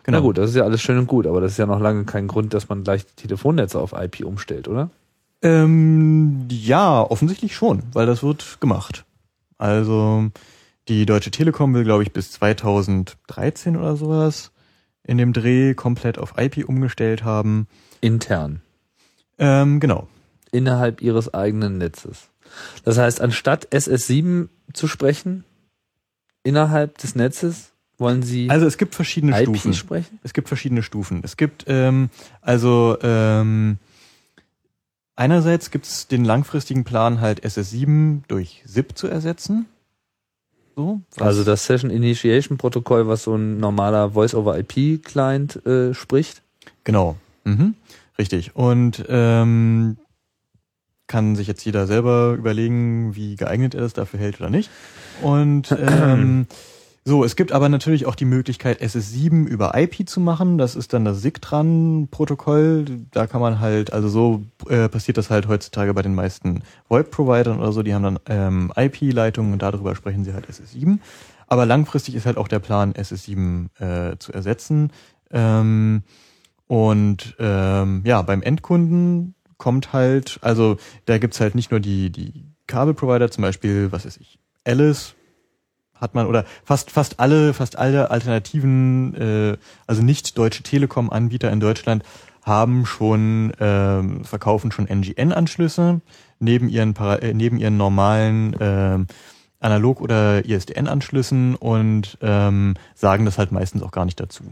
Na gut, das ist ja alles schön und gut, aber das ist ja noch lange kein Grund, dass man gleich die Telefonnetze auf IP umstellt, oder? Ähm, ja, offensichtlich schon, weil das wird gemacht. Also die Deutsche Telekom will, glaube ich, bis 2013 oder sowas in dem Dreh komplett auf IP umgestellt haben. Intern. Ähm, genau. Innerhalb ihres eigenen Netzes. Das heißt, anstatt SS7 zu sprechen, innerhalb des Netzes, wollen sie Also es gibt verschiedene IP Stufen. sprechen? Es gibt verschiedene Stufen. Es gibt also, ähm, also ähm, einerseits gibt es den langfristigen Plan, halt SS7 durch SIP zu ersetzen. So, Also das Session Initiation Protokoll, was so ein normaler Voice-over-IP-Client äh, spricht. Genau. Mhm. Richtig. Und ähm, kann sich jetzt jeder selber überlegen, wie geeignet er das dafür hält oder nicht. Und ähm, so, es gibt aber natürlich auch die Möglichkeit, SS7 über IP zu machen. Das ist dann das SIGTRAN-Protokoll. Da kann man halt, also so äh, passiert das halt heutzutage bei den meisten VoIP-Providern oder so. Die haben dann ähm, IP-Leitungen und darüber sprechen sie halt SS7. Aber langfristig ist halt auch der Plan, SS7 äh, zu ersetzen. Ähm, und ähm, ja, beim Endkunden kommt halt, also da gibt's halt nicht nur die, die Kabelprovider, zum Beispiel, was weiß ich, Alice hat man oder fast fast alle fast alle alternativen äh, also nicht deutsche Telekom Anbieter in Deutschland haben schon ähm, verkaufen schon NGN Anschlüsse neben ihren äh, neben ihren normalen ähm, Analog oder ISDN Anschlüssen und ähm, sagen das halt meistens auch gar nicht dazu.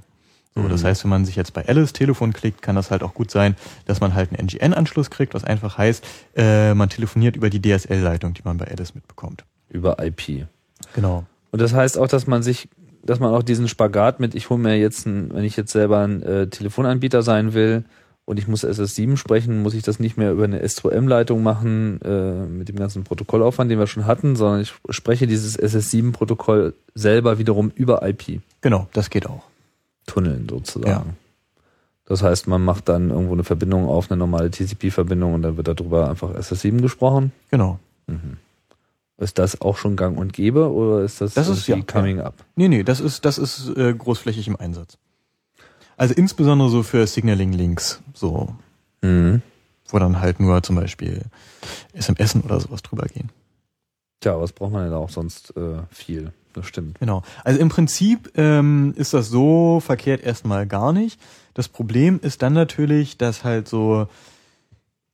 So, das heißt, wenn man sich jetzt bei Alice Telefon klickt, kann das halt auch gut sein, dass man halt einen NGN-Anschluss kriegt, was einfach heißt, äh, man telefoniert über die DSL-Leitung, die man bei Alice mitbekommt. Über IP. Genau. Und das heißt auch, dass man sich, dass man auch diesen Spagat mit, ich hole mir jetzt, ein, wenn ich jetzt selber ein äh, Telefonanbieter sein will und ich muss SS7 sprechen, muss ich das nicht mehr über eine S2M-Leitung machen äh, mit dem ganzen Protokollaufwand, den wir schon hatten, sondern ich spreche dieses SS7-Protokoll selber wiederum über IP. Genau, das geht auch. Tunneln sozusagen. Ja. Das heißt, man macht dann irgendwo eine Verbindung auf, eine normale TCP-Verbindung und dann wird darüber einfach SS7 gesprochen. Genau. Ist das auch schon gang und gäbe oder ist das, Das ist, ja, coming up? Nee, nee, das ist, das ist äh, großflächig im Einsatz. Also insbesondere so für Signaling-Links, so, Mhm. wo dann halt nur zum Beispiel SMS oder sowas drüber gehen. Tja, was braucht man denn auch sonst äh, viel? Das stimmt. Genau. Also im Prinzip ähm, ist das so verkehrt erstmal gar nicht. Das Problem ist dann natürlich, dass halt so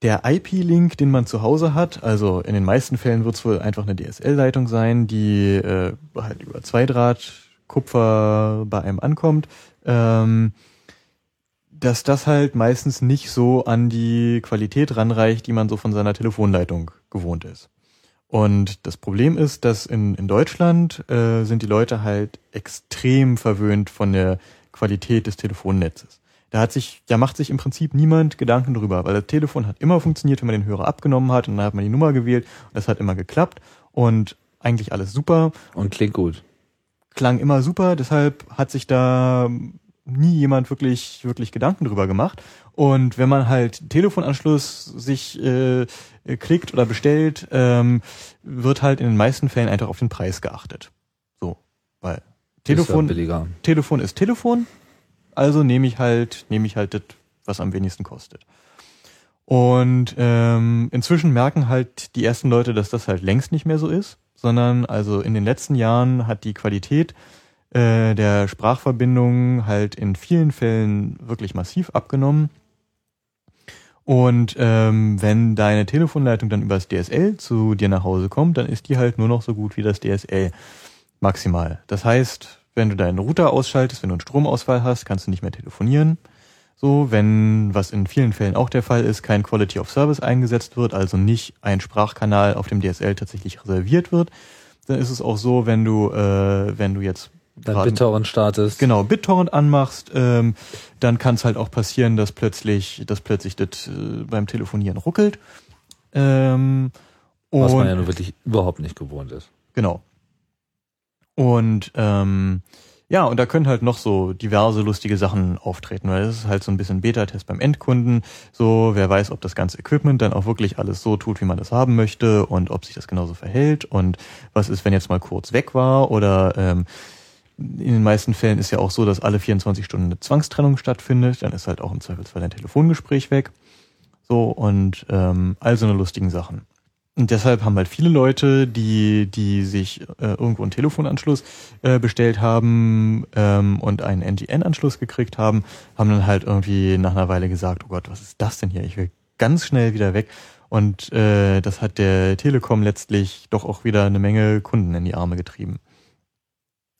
der IP-Link, den man zu Hause hat, also in den meisten Fällen wird es wohl einfach eine DSL-Leitung sein, die äh, halt über Zweidraht Kupfer bei einem ankommt, ähm, dass das halt meistens nicht so an die Qualität ranreicht, die man so von seiner Telefonleitung gewohnt ist. Und das Problem ist, dass in, in Deutschland äh, sind die Leute halt extrem verwöhnt von der Qualität des Telefonnetzes. Da hat sich, da macht sich im Prinzip niemand Gedanken drüber, weil das Telefon hat immer funktioniert, wenn man den Hörer abgenommen hat und dann hat man die Nummer gewählt und das hat immer geklappt und eigentlich alles super, Und klingt gut. klang immer super, deshalb hat sich da nie jemand wirklich, wirklich Gedanken drüber gemacht. Und wenn man halt Telefonanschluss sich äh, klickt oder bestellt, ähm, wird halt in den meisten Fällen einfach auf den Preis geachtet. So, weil Telefon, Ist ja. Telefon ist Telefon, also nehme ich halt, nehme ich halt das, was am wenigsten kostet. Und ähm, inzwischen merken halt die ersten Leute, dass das halt längst nicht mehr so ist, sondern also in den letzten Jahren hat die Qualität äh, der Sprachverbindung halt in vielen Fällen wirklich massiv abgenommen. Und ähm, wenn deine Telefonleitung dann übers DSL zu dir nach Hause kommt, dann ist die halt nur noch so gut wie das DSL maximal. Das heißt, wenn du deinen Router ausschaltest, wenn du einen Stromausfall hast, kannst du nicht mehr telefonieren. So, wenn, was in vielen Fällen auch der Fall ist, kein Quality of Service eingesetzt wird, also nicht ein Sprachkanal auf dem DSL tatsächlich reserviert wird, dann ist es auch so, wenn du, äh, wenn du jetzt Dann gerade- BitTorrent startest. genau BitTorrent anmachst, ähm, dann kann es halt auch passieren, dass plötzlich, dass plötzlich das äh, beim Telefonieren ruckelt. Ähm, Was man ja nun wirklich überhaupt nicht gewohnt ist. Genau. Und ähm, ja, und da können halt noch so diverse lustige Sachen auftreten, weil das ist halt so ein bisschen Beta-Test beim Endkunden. So, wer weiß, ob das ganze Equipment dann auch wirklich alles so tut, wie man das haben möchte und ob sich das genauso verhält und was ist, wenn jetzt mal kurz weg war oder ähm, in den meisten Fällen ist ja auch so, dass alle 24 Stunden eine Zwangstrennung stattfindet, dann ist halt auch im Zweifelsfall ein Telefongespräch weg. So, und ähm, all so eine lustigen Sachen. Und deshalb haben halt viele Leute, die, die sich äh, irgendwo einen Telefonanschluss äh, bestellt haben ähm, und einen NGN-Anschluss gekriegt haben, haben dann halt irgendwie nach einer Weile gesagt, oh Gott, was ist das denn hier? Ich will ganz schnell wieder weg. Und äh, das hat der Telekom letztlich doch auch wieder eine Menge Kunden in die Arme getrieben.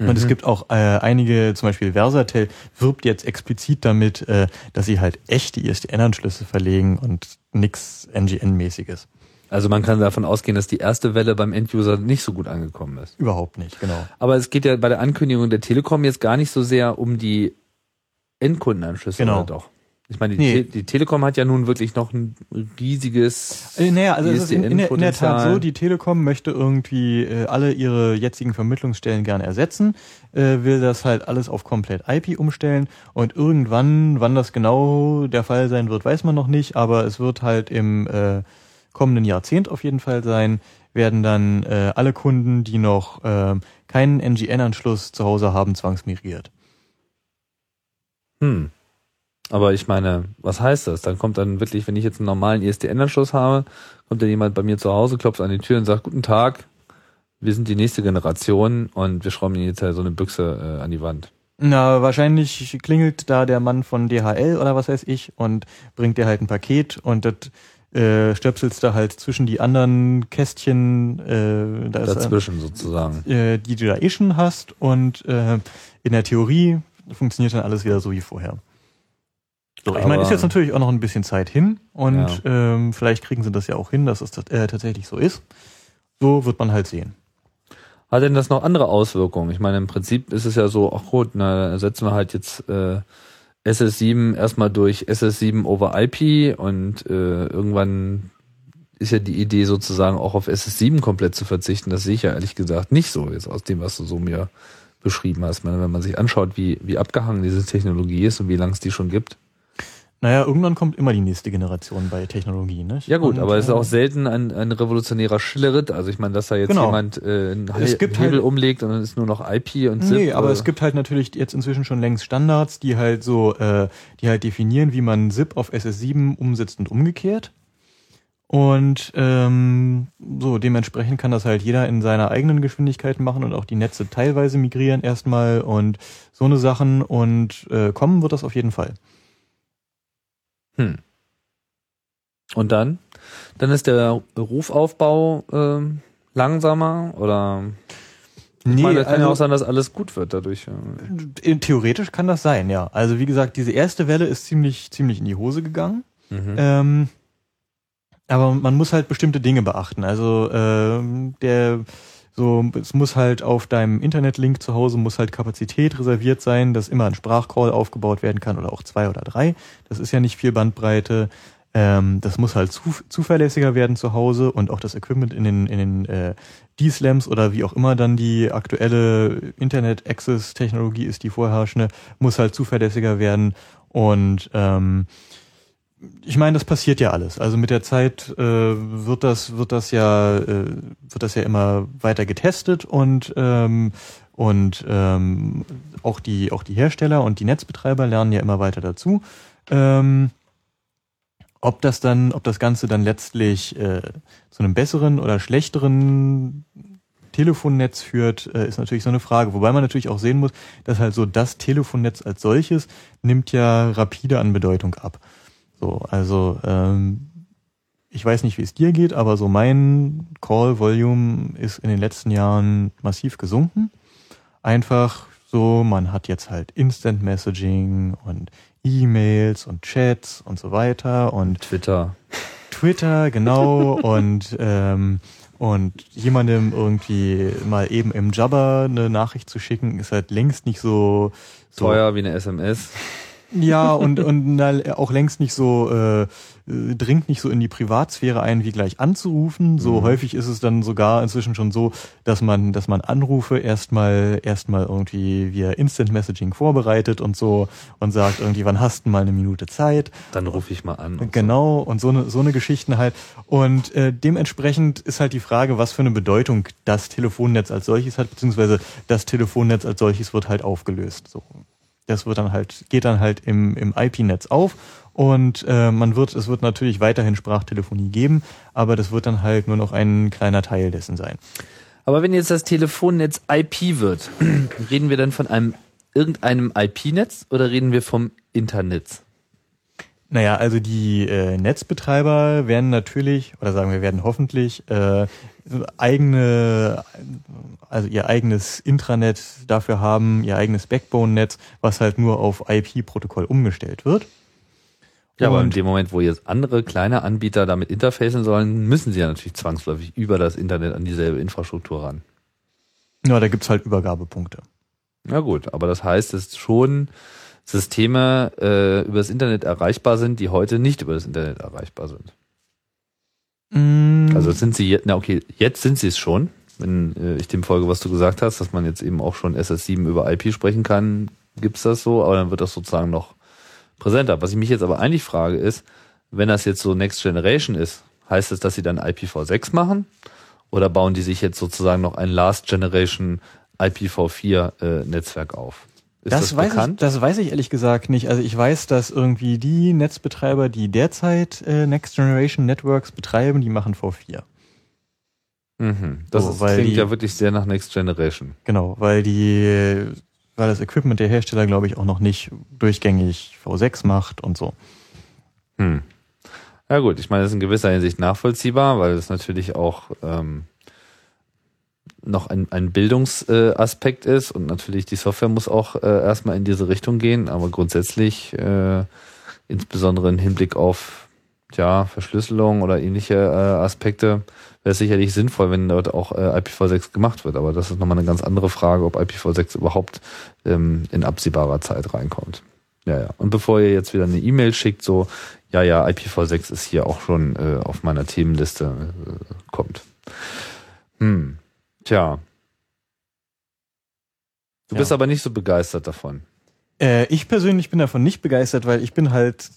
Und Mhm. es gibt auch äh, einige, zum Beispiel Versatel wirbt jetzt explizit damit, äh, dass sie halt echte ISDN-Anschlüsse verlegen und nix NGN-mäßiges. Also man kann davon ausgehen, dass die erste Welle beim Enduser nicht so gut angekommen ist. Überhaupt nicht, genau. Aber es geht ja bei der Ankündigung der Telekom jetzt gar nicht so sehr um die Endkundenanschlüsse, Genau. oder doch? Ich meine, die, Nee. Te die Telekom hat ja nun wirklich noch ein riesiges Äh, naja, also es ist in, in, der, in der Tat so, die Telekom möchte irgendwie äh, alle ihre jetzigen Vermittlungsstellen gerne ersetzen, äh, will das halt alles auf komplett IP umstellen und irgendwann, wann das genau der Fall sein wird, weiß man noch nicht, aber es wird halt im äh, kommenden Jahrzehnt auf jeden Fall sein, werden dann äh, alle Kunden, die noch äh, keinen NGN-Anschluss zu Hause haben, zwangsmigriert. Hm. Aber ich meine, was heißt das? Dann kommt dann wirklich, wenn ich jetzt einen normalen ISDN-Anschluss habe, kommt dann jemand bei mir zu Hause, klopft an die Tür und sagt, guten Tag, wir sind die nächste Generation und wir schrauben Ihnen jetzt halt so eine Büchse äh, an die Wand. Na, wahrscheinlich klingelt da der Mann von DHL oder was weiß ich und bringt dir halt ein Paket und das äh, stöpselst da halt zwischen die anderen Kästchen, äh, da ist, Dazwischen sozusagen. äh, die du da eh schon hast und äh, in der Theorie funktioniert dann alles wieder so wie vorher. So, ich meine, ist jetzt natürlich auch noch ein bisschen Zeit hin und Ja. ähm, vielleicht kriegen sie das ja auch hin, dass es äh, tatsächlich so ist. So wird man halt sehen. Hat denn das noch andere Auswirkungen? Ich meine, im Prinzip ist es ja so, ach gut, na, setzen wir halt jetzt äh, SS7 erstmal durch SS7 over IP und äh, irgendwann ist ja die Idee sozusagen auch auf SS7 komplett zu verzichten. Das sehe ich ja ehrlich gesagt nicht so jetzt aus dem, was du so mir beschrieben hast. Ich meine, wenn man sich anschaut, wie, wie abgehangen diese Technologie ist und wie lange es die schon gibt. Naja, irgendwann kommt immer die nächste Generation bei Technologie, ne? Ja gut, Und, aber es ist äh, auch selten ein, ein revolutionärer Schilleritt. Also ich meine, dass da jetzt Genau. jemand äh, einen Es gibt Hebel halt- umlegt und dann ist nur noch IP und ZIP. Nee, aber äh, es gibt halt natürlich jetzt inzwischen schon längst Standards, die halt so, äh, die halt definieren, wie man ZIP auf SS7 umsetzt und umgekehrt. Und ähm, so dementsprechend kann das halt jeder in seiner eigenen Geschwindigkeit machen und auch die Netze teilweise migrieren erstmal und so eine Sachen und äh, kommen wird das auf jeden Fall. Hm. Und dann? Dann ist der Rufaufbau ähm, langsamer oder ich Nee, meine, es kann ja also- auch sein, dass alles gut wird dadurch. äh. In- Theoretisch kann das sein, ja. Also wie gesagt, diese erste Welle ist ziemlich, ziemlich in die Hose gegangen. Mhm. Ähm, aber man muss halt bestimmte Dinge beachten. Also ähm, der so, es muss halt auf deinem Internetlink zu Hause muss halt Kapazität reserviert sein, dass immer ein Sprachcall aufgebaut werden kann oder auch zwei oder drei. Das ist ja nicht viel Bandbreite. Ähm, das muss halt zu, zuverlässiger werden zu Hause und auch das Equipment in den, in den äh, D-Slams oder wie auch immer dann die aktuelle Internet-Access-Technologie ist, die vorherrschende, muss halt zuverlässiger werden und ähm, ich meine, das passiert ja alles. Also mit der Zeit äh, wird das wird das ja äh, wird das ja immer weiter getestet und ähm, und ähm, auch die auch die Hersteller und die Netzbetreiber lernen ja immer weiter dazu. Ähm, ob das dann, ob das Ganze dann letztlich äh, zu einem besseren oder schlechteren Telefonnetz führt, äh, ist natürlich so eine Frage. Wobei man natürlich auch sehen muss, dass halt so das Telefonnetz als solches nimmt ja rapide an Bedeutung ab. So, also ähm, ich weiß nicht, wie es dir geht, aber so mein Call Volume ist in den letzten Jahren massiv gesunken. Einfach so, man hat jetzt halt Instant Messaging und E-Mails und Chats und so weiter und Twitter. Twitter, genau, und ähm, und jemandem irgendwie mal eben im Jabber eine Nachricht zu schicken, ist halt längst nicht so, so Teuer wie eine SMS. Ja, und, und na, auch längst nicht so, äh, äh, dringt nicht so in die Privatsphäre ein, wie gleich anzurufen. So Mhm. häufig ist es dann sogar inzwischen schon so, dass man, dass man Anrufe erstmal, erstmal irgendwie via Instant Messaging vorbereitet und so und sagt irgendwie, wann hast du mal eine Minute Zeit? Dann rufe ich mal an. und Genau, und so eine, so eine Geschichten halt. Und äh, dementsprechend ist halt die Frage, was für eine Bedeutung das Telefonnetz als solches hat, beziehungsweise das Telefonnetz als solches wird halt aufgelöst. So. Das wird dann halt, geht dann halt im, im IP-Netz auf und äh, man wird, es wird natürlich weiterhin Sprachtelefonie geben, aber das wird dann halt nur noch ein kleiner Teil dessen sein. Aber wenn jetzt das Telefonnetz IP wird, reden wir dann von einem irgendeinem IP-Netz oder reden wir vom Internet? Naja, also die äh, Netzbetreiber werden natürlich, oder sagen wir werden hoffentlich, äh, eigene, also ihr eigenes Intranet dafür haben, ihr eigenes Backbone-Netz, was halt nur auf IP-Protokoll umgestellt wird. Ja, aber in dem Moment, wo jetzt andere kleine Anbieter damit interfacen sollen, müssen sie ja natürlich zwangsläufig über das Internet an dieselbe Infrastruktur ran. Ja, da gibt's halt Übergabepunkte. Ja gut, aber das heißt, dass schon Systeme äh, über das Internet erreichbar sind, die heute nicht über das Internet erreichbar sind. Mm, Also sind sie jetzt, na okay, jetzt sind sie es schon, wenn äh, ich dem folge, was du gesagt hast, dass man jetzt eben auch schon SS7 über IP sprechen kann, gibt's das so, aber dann wird das sozusagen noch präsenter. Was ich mich jetzt aber eigentlich frage ist, wenn das jetzt so Next Generation ist, heißt es, dass sie dann IPv6 machen? Oder bauen die sich jetzt sozusagen noch ein Last Generation IPv4 äh, Netzwerk auf? Ist das, das, weiß ich, bekannt? das weiß ich ehrlich gesagt nicht. Also ich weiß, dass irgendwie die Netzbetreiber, die derzeit äh, Next Generation Networks betreiben, die machen V4. mhm. Das so, ist, klingt die- ja wirklich sehr nach Next Generation. Genau, weil die, weil das Equipment der Hersteller, glaube ich, auch noch nicht durchgängig V6 macht und so. Hm. Ja gut, ich meine, das ist in gewisser Hinsicht nachvollziehbar, weil es natürlich auch ähm, noch ein, ein Bildungsaspekt äh, ist und natürlich die Software muss auch äh, erstmal in diese Richtung gehen, aber grundsätzlich, äh, insbesondere im Hinblick auf ja, Verschlüsselung oder ähnliche äh, Aspekte, wäre es sicherlich sinnvoll, wenn dort auch äh, IPv6 gemacht wird. Aber das ist nochmal eine ganz andere Frage, ob IPv6 überhaupt ähm, in absehbarer Zeit reinkommt. Ja, ja. Und bevor ihr jetzt wieder eine E-Mail schickt, so, ja, ja, IPv6 ist hier auch schon äh, auf meiner Themenliste, äh, kommt. Hm. Tja. Du Ja. bist aber nicht so begeistert davon. Äh, ich persönlich bin davon nicht begeistert, weil ich bin halt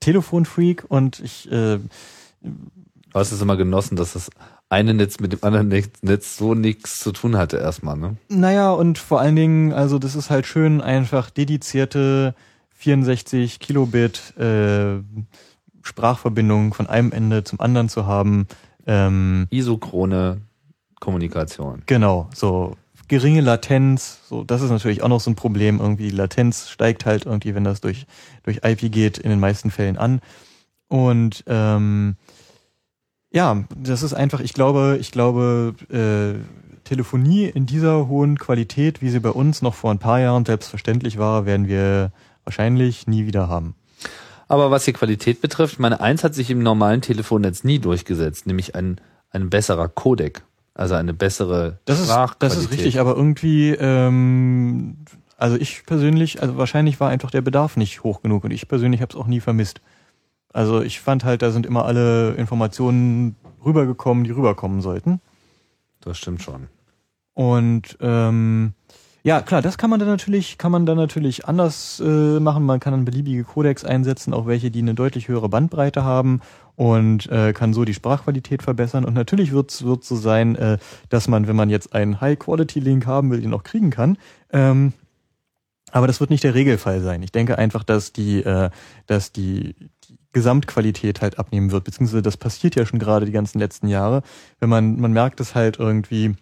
Telefonfreak und ich äh, Du hast es immer genossen, dass das eine Netz mit dem anderen Netz- so nichts zu tun hatte erstmal, ne? Naja, und vor allen Dingen, also das ist halt schön, einfach dedizierte 64 Kilobit äh, Sprachverbindungen von einem Ende zum anderen zu haben. Ähm, Isochrone Kommunikation. genau, so geringe Latenz, so das ist natürlich auch noch so ein Problem. Irgendwie die Latenz steigt halt irgendwie, wenn das durch durch IP geht, in den meisten Fällen an. Und ähm, ja, das ist einfach, ich glaube, ich glaube, äh, Telefonie in dieser hohen Qualität, wie sie bei uns noch vor ein paar Jahren selbstverständlich war, werden wir wahrscheinlich nie wieder haben. Aber was die Qualität betrifft, meine eins hat sich im normalen Telefonnetz nie durchgesetzt, nämlich ein, ein besserer Codec. Also eine bessere Das ist, das ist richtig, aber irgendwie, ähm, also ich persönlich, also wahrscheinlich war einfach der Bedarf nicht hoch genug und ich persönlich habe es auch nie vermisst. Also ich fand halt, da sind immer alle Informationen rübergekommen, die rüberkommen sollten. Das stimmt schon. Und ähm, ja, klar, das kann man dann natürlich, kann man dann natürlich anders äh, machen. Man kann dann beliebige Codecs einsetzen, auch welche, die eine deutlich höhere Bandbreite haben und äh, kann so die Sprachqualität verbessern. Und natürlich wird es so sein, äh, dass man, wenn man jetzt einen High-Quality-Link haben will, den auch kriegen kann. Ähm, aber das wird nicht der Regelfall sein. Ich denke einfach, dass die, äh, dass die, die Gesamtqualität halt abnehmen wird, beziehungsweise das passiert ja schon gerade die ganzen letzten Jahre. Wenn man, man merkt es halt irgendwie,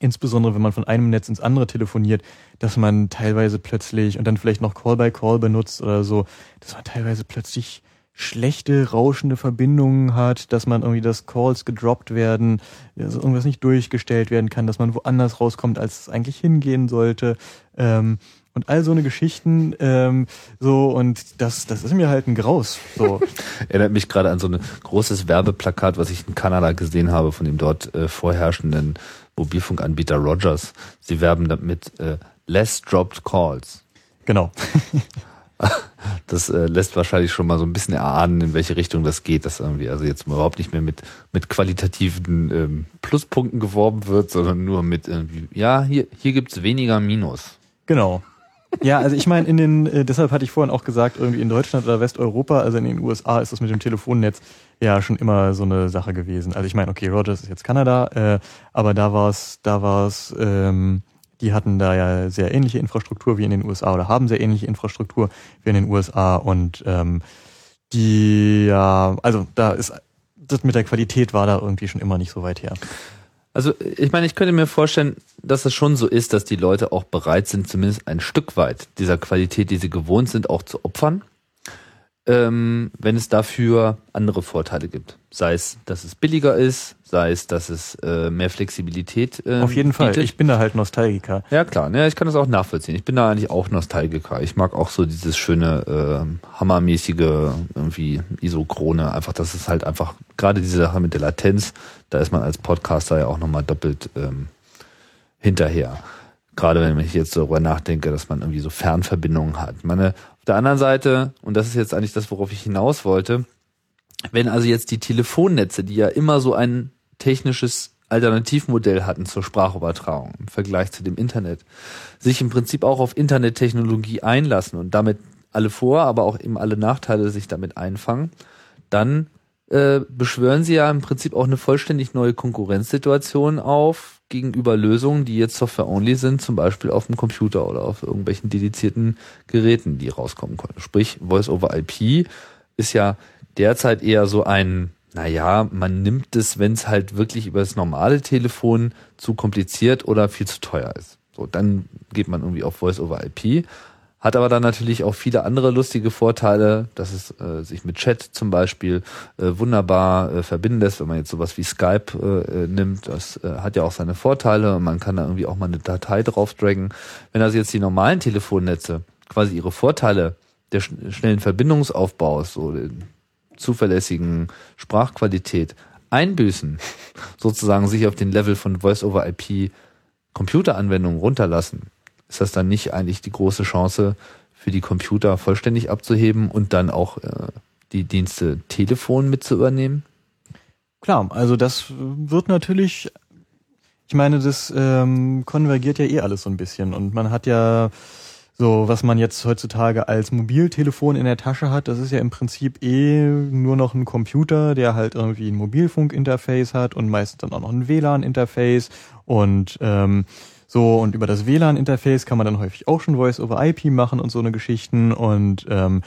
insbesondere wenn man von einem Netz ins andere telefoniert, dass man teilweise plötzlich und dann vielleicht noch Call-by-Call benutzt oder so, dass man teilweise plötzlich schlechte, rauschende Verbindungen hat, dass man irgendwie, dass Calls gedroppt werden, also irgendwas nicht durchgestellt werden kann, dass man woanders rauskommt, als es eigentlich hingehen sollte. Ähm, und all so eine Geschichten, ähm, so, und das, das ist mir halt ein Graus. So. Erinnert mich gerade an so ein großes Werbeplakat, was ich in Kanada gesehen habe, von dem dort äh, vorherrschenden Mobilfunkanbieter Rogers. Sie werben damit äh, Less Dropped Calls. genau. Das äh, lässt wahrscheinlich schon mal so ein bisschen erahnen, in welche Richtung das geht, dass irgendwie also jetzt überhaupt nicht mehr mit mit qualitativen ähm, Pluspunkten geworben wird, sondern nur mit irgendwie, ja, hier hier gibt's weniger Minus. Genau. Ja, also ich meine, in den, äh, deshalb hatte ich vorhin auch gesagt, irgendwie in Deutschland oder Westeuropa, also in den USA ist das mit dem Telefonnetz ja schon immer so eine Sache gewesen. Also ich meine, okay, Rogers ist jetzt Kanada, äh, aber da war es, da war es, ähm, die hatten da ja sehr ähnliche Infrastruktur wie in den USA oder haben sehr ähnliche Infrastruktur wie in den USA und ähm, die, ja, also da ist das mit der Qualität war da irgendwie schon immer nicht so weit her. Also ich meine, ich könnte mir vorstellen, dass es schon so ist, dass die Leute auch bereit sind, zumindest ein Stück weit dieser Qualität, die sie gewohnt sind, auch zu opfern, ähm, wenn es dafür andere Vorteile gibt. Sei es, dass es billiger ist, sei es, dass es äh, mehr Flexibilität äh, Auf jeden Fall. bietet. Ich bin da halt Nostalgiker. Ja klar, ne, ich kann das auch nachvollziehen. Ich bin da eigentlich auch Nostalgiker. Ich mag auch so dieses schöne äh, hammermäßige irgendwie Isochrone, einfach, dass es halt einfach gerade diese Sache mit der Latenz, da ist man als Podcaster ja auch nochmal doppelt ähm, hinterher. Gerade wenn ich jetzt darüber nachdenke, dass man irgendwie so Fernverbindungen hat. Meine, auf der anderen Seite, und das ist jetzt eigentlich das, worauf ich hinaus wollte, wenn also jetzt die Telefonnetze, die ja immer so ein technisches Alternativmodell hatten zur Sprachübertragung im Vergleich zu dem Internet, sich im Prinzip auch auf Internettechnologie einlassen und damit alle Vor-, aber auch eben alle Nachteile sich damit einfangen, dann äh, beschwören sie ja im Prinzip auch eine vollständig neue Konkurrenzsituation auf gegenüber Lösungen, die jetzt Software-only sind, zum Beispiel auf dem Computer oder auf irgendwelchen dedizierten Geräten, die rauskommen können. Sprich, Voice-over-IP ist ja derzeit eher so ein, naja, man nimmt es, wenn es halt wirklich über das normale Telefon zu kompliziert oder viel zu teuer ist. So, dann geht man irgendwie auf Voice-over-IP. Hat aber dann natürlich auch viele andere lustige Vorteile, dass es äh, sich mit Chat zum Beispiel äh, wunderbar äh, verbinden lässt, wenn man jetzt sowas wie Skype äh, äh, nimmt. Das äh, hat ja auch seine Vorteile und man kann da irgendwie auch mal eine Datei drauf draggen. Wenn also jetzt die normalen Telefonnetze quasi ihre Vorteile der schn schnellen Verbindungsaufbaus, so zuverlässigen Sprachqualität einbüßen, sozusagen sich auf den Level von Voice-over-IP Computeranwendungen runterlassen, ist das dann nicht eigentlich die große Chance für die Computer vollständig abzuheben und dann auch äh, die Dienste Telefon mit zu übernehmen? Klar, also das wird natürlich, ich meine, das ähm, konvergiert ja eh alles so ein bisschen und man hat ja so, was man jetzt heutzutage als Mobiltelefon in der Tasche hat, das ist ja im Prinzip eh nur noch ein Computer, der halt irgendwie ein Mobilfunkinterface hat und meistens dann auch noch ein WLAN-Interface und ähm, so, und über das WLAN-Interface kann man dann häufig auch schon Voice-over-IP machen und so eine Geschichten. Und ähm,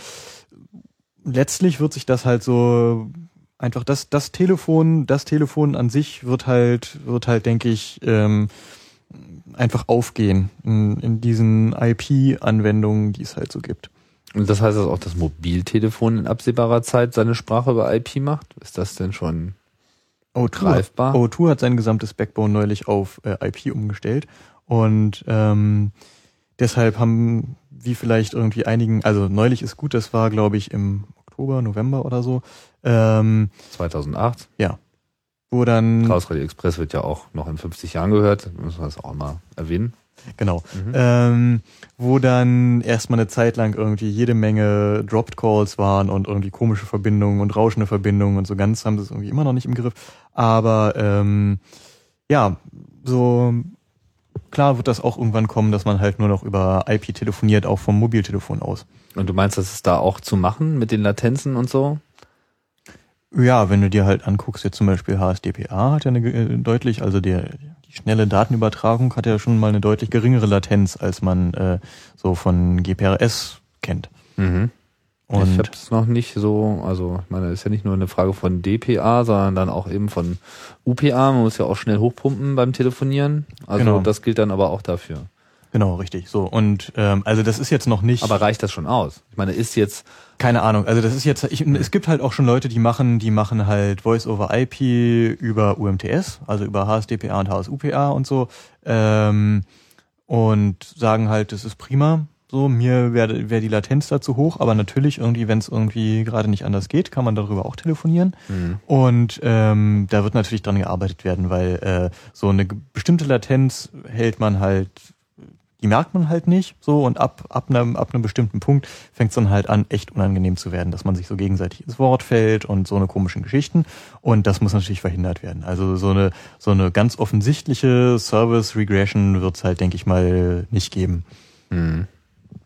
letztlich wird sich das halt so einfach das, das Telefon, das Telefon an sich wird halt, wird halt, denke ich, ähm, einfach aufgehen in, in diesen IP-Anwendungen, die es halt so gibt. Und das heißt, dass auch das Mobiltelefon in absehbarer Zeit seine Sprache über IP macht? Ist das denn schon O2, greifbar? O2 hat sein gesamtes Backbone neulich auf äh, IP umgestellt und ähm, deshalb haben, wie vielleicht irgendwie einigen, also neulich ist gut, das war glaube ich im Oktober, November oder so. Ähm, 2008? ja. wo dann Chaos Radio Express wird ja auch noch in 50 Jahren gehört, müssen wir das auch mal erwähnen. Genau. Ähm, wo dann erstmal eine Zeit lang irgendwie jede Menge Dropped Calls waren und irgendwie komische Verbindungen und rauschende Verbindungen und so ganz haben sie es irgendwie immer noch nicht im Griff. Aber ähm, ja, so klar wird das auch irgendwann kommen, dass man halt nur noch über IP telefoniert, auch vom Mobiltelefon aus. Und du meinst, das ist da auch zu machen mit den Latenzen und so? Ja, wenn du dir halt anguckst, jetzt zum Beispiel HSDPA hat ja eine äh, deutlich, also der die schnelle Datenübertragung hat ja schon mal eine deutlich geringere Latenz, als man äh, so von GPRS kennt. Mhm. Ich Und habe es noch nicht so, also ich meine, ist ja nicht nur eine Frage von DPA, sondern dann auch eben von UPA. Man muss ja auch schnell hochpumpen beim Telefonieren. Also Genau. das gilt dann aber auch dafür. genau, richtig. So und ähm, also das ist jetzt noch nicht. Aber reicht das schon aus? Ich meine, ist jetzt Keine Ahnung. Also das ist jetzt, ich, es gibt halt auch schon Leute, die machen, die machen halt Voice over IP über UMTS, also über HSDPA und HSUPA und so, ähm, und sagen halt, das ist prima. So, mir wäre wär die Latenz dazu hoch, aber natürlich irgendwie, wenn es irgendwie gerade nicht anders geht, kann man darüber auch telefonieren. Und ähm, da wird natürlich dran gearbeitet werden, weil äh, so eine bestimmte Latenz hält man halt die merkt man halt nicht so und ab ab einem ab einem bestimmten Punkt fängt es dann halt an echt unangenehm zu werden, dass man sich so gegenseitig ins Wort fällt und so eine komischen Geschichten und das muss natürlich verhindert werden. Also so eine so eine ganz offensichtliche Service Regression wird es halt denke ich mal nicht geben.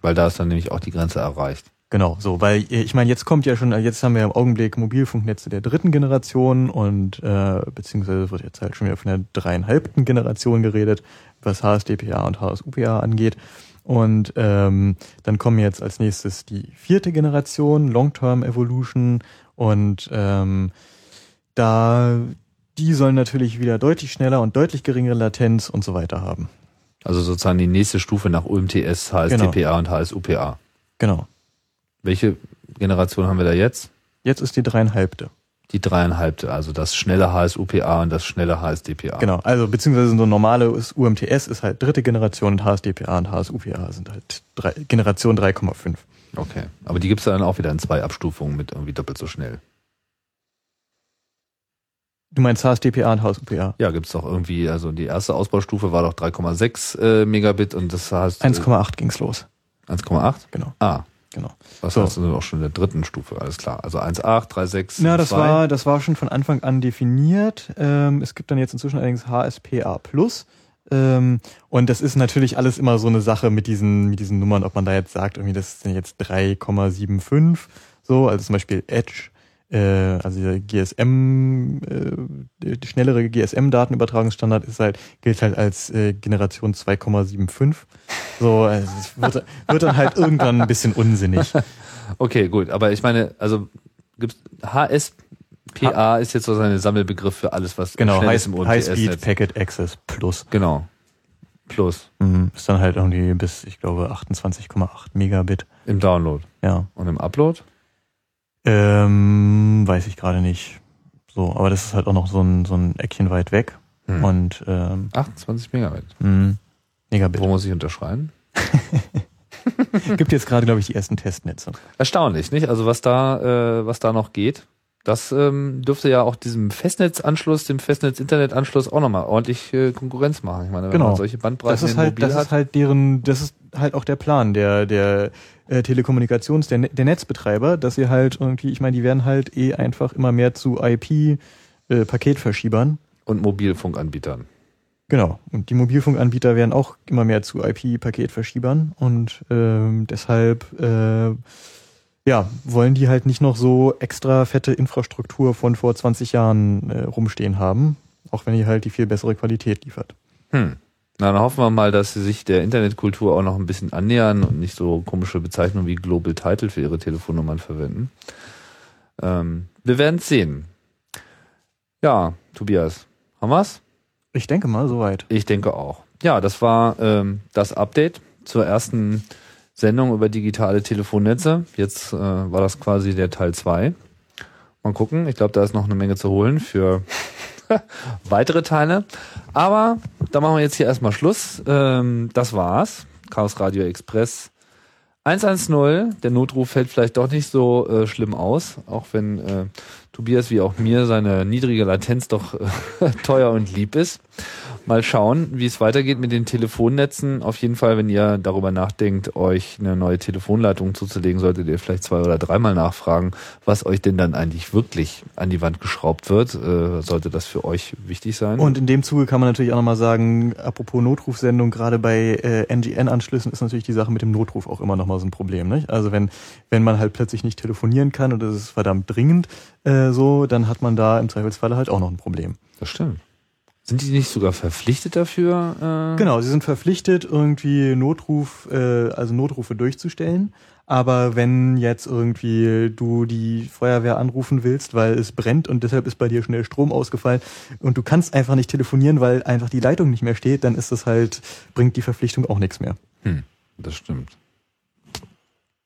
Weil da ist dann nämlich auch die Grenze erreicht. Genau, so, weil äh, ich meine, jetzt kommt ja schon, jetzt haben wir im Augenblick Mobilfunknetze der dritten Generation und äh, beziehungsweise wird jetzt halt schon wieder von der dreieinhalbten Generation geredet, was HSDPA und HSUPA angeht. Und ähm, dann kommen jetzt als nächstes die vierte Generation, Long-Term Evolution, und ähm, da die sollen natürlich wieder deutlich schneller und deutlich geringere Latenz und so weiter haben. Also sozusagen die nächste Stufe nach UMTS, HSDPA und HSUPA. Genau. Welche Generation haben wir da jetzt? Jetzt ist die dreieinhalbte. Die dreieinhalbte, also das schnelle HSUPA und das schnelle HSDPA. Genau, also beziehungsweise so normale ist- UMTS ist halt dritte Generation und HSDPA und HSUPA sind halt drei, Generation 3,5. Okay. Aber die gibt's dann auch wieder in zwei Abstufungen mit irgendwie doppelt so schnell. Du meinst HSDPA und HSUPA? Ja, gibt's doch irgendwie, also die erste Ausbaustufe war doch 3,6 äh, Megabit und das heißt äh, 1,8 ging's los. 1,8? Genau, Ah, genau. was So. heißt das auch schon in der dritten Stufe, alles klar. Also 1,8, 3,6, Na, das 2. war, das war schon von Anfang an definiert. Ähm, es gibt dann jetzt inzwischen allerdings HSPA Plus. Ähm, und das ist natürlich alles immer so eine Sache mit diesen, mit diesen Nummern, ob man da jetzt sagt, irgendwie, das sind jetzt 3,75, so, also zum Beispiel Edge, äh, also der GSM, äh, der schnellere GSM-Datenübertragungsstandard ist halt, gilt halt als äh, Generation 2,75. So, also es wird, wird dann halt irgendwann ein bisschen unsinnig. Okay, gut, aber ich meine, also gibt's HSPA ist jetzt so ein Sammelbegriff für alles, was Genau, schnell High, ist im High Speed. Packet Access Plus. Genau. Plus Mhm. Ist dann halt irgendwie bis, ich glaube, 28,8 Megabit. im Download Ja. und im Upload. Ähm, weiß ich gerade nicht. So, aber das ist halt auch noch so ein, so ein Eckchen weit weg. Hm. Und ähm, 28 Megabit. mh, Megabit. Wo muss ich unterschreiben? Gibt jetzt gerade, glaube ich, die ersten Testnetze. Erstaunlich, nicht? Also was da, äh, was da noch geht. Das ähm, dürfte ja auch diesem Festnetzanschluss, dem Festnetz-Internet-Anschluss auch nochmal ordentlich äh, Konkurrenz machen. Ich meine, wenn Genau. man solche Bandbreiten Das ist halt, Mobil das hat. ist halt deren, das ist halt auch der Plan der der äh, Telekommunikations, der, Ne- der Netzbetreiber, dass sie halt irgendwie, ich meine, die werden halt eh einfach immer mehr zu IP äh, und Mobilfunkanbietern. Genau. Und die Mobilfunkanbieter werden auch immer mehr zu IP-Paketverschiebern und ähm, deshalb äh, ja, wollen die halt nicht noch so extra fette Infrastruktur von vor 20 Jahren äh, rumstehen haben, auch wenn die halt die viel bessere Qualität liefert. Hm. Na, dann hoffen wir mal, dass sie sich der Internetkultur auch noch ein bisschen annähern und nicht so komische Bezeichnungen wie Global Title für ihre Telefonnummern verwenden. Ähm, wir werden sehen. Ja, Tobias, haben wir's? Ich denke mal, soweit. Ich denke auch. Ja, das war ähm, das Update zur ersten Sendung über digitale Telefonnetze. Jetzt äh, war das quasi der Teil 2. Mal gucken. Ich glaube, da ist noch eine Menge zu holen für weitere Teile. Aber da machen wir jetzt hier erstmal Schluss. Ähm, das war's. Chaos Radio Express 110. Der Notruf fällt vielleicht doch nicht so äh, schlimm aus, auch wenn äh, Tobias wie auch mir seine niedrige Latenz doch teuer und lieb ist. Mal schauen, wie es weitergeht mit den Telefonnetzen. Auf jeden Fall, wenn ihr darüber nachdenkt, euch eine neue Telefonleitung zuzulegen, solltet ihr vielleicht zwei oder dreimal nachfragen, was euch denn dann eigentlich wirklich an die Wand geschraubt wird. Äh, sollte das für euch wichtig sein? Und in dem Zuge kann man natürlich auch nochmal sagen, apropos Notrufsendung, gerade bei äh, NGN-Anschlüssen ist natürlich die Sache mit dem Notruf auch immer nochmal so ein Problem. Nicht? Also wenn, wenn man halt plötzlich nicht telefonieren kann und es ist verdammt dringend äh, so, dann hat man da im Zweifelsfalle halt auch noch ein Problem. Das stimmt. Sind die nicht sogar verpflichtet dafür? Äh? Genau, sie sind verpflichtet, irgendwie Notruf, äh, also Notrufe durchzustellen. Aber wenn jetzt irgendwie du die Feuerwehr anrufen willst, weil es brennt und deshalb ist bei dir schnell Strom ausgefallen und du kannst einfach nicht telefonieren, weil einfach die Leitung nicht mehr steht, dann ist das halt, bringt die Verpflichtung auch nichts mehr. Hm, das stimmt.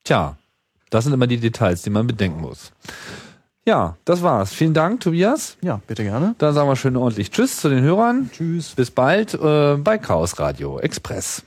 Tja, das sind immer die Details, die man bedenken muss. Ja, das war's. Vielen Dank, Tobias. Ja, bitte gerne. Dann sagen wir schön ordentlich Tschüss zu den Hörern. Tschüss. Bis bald äh, bei Chaos Radio Express.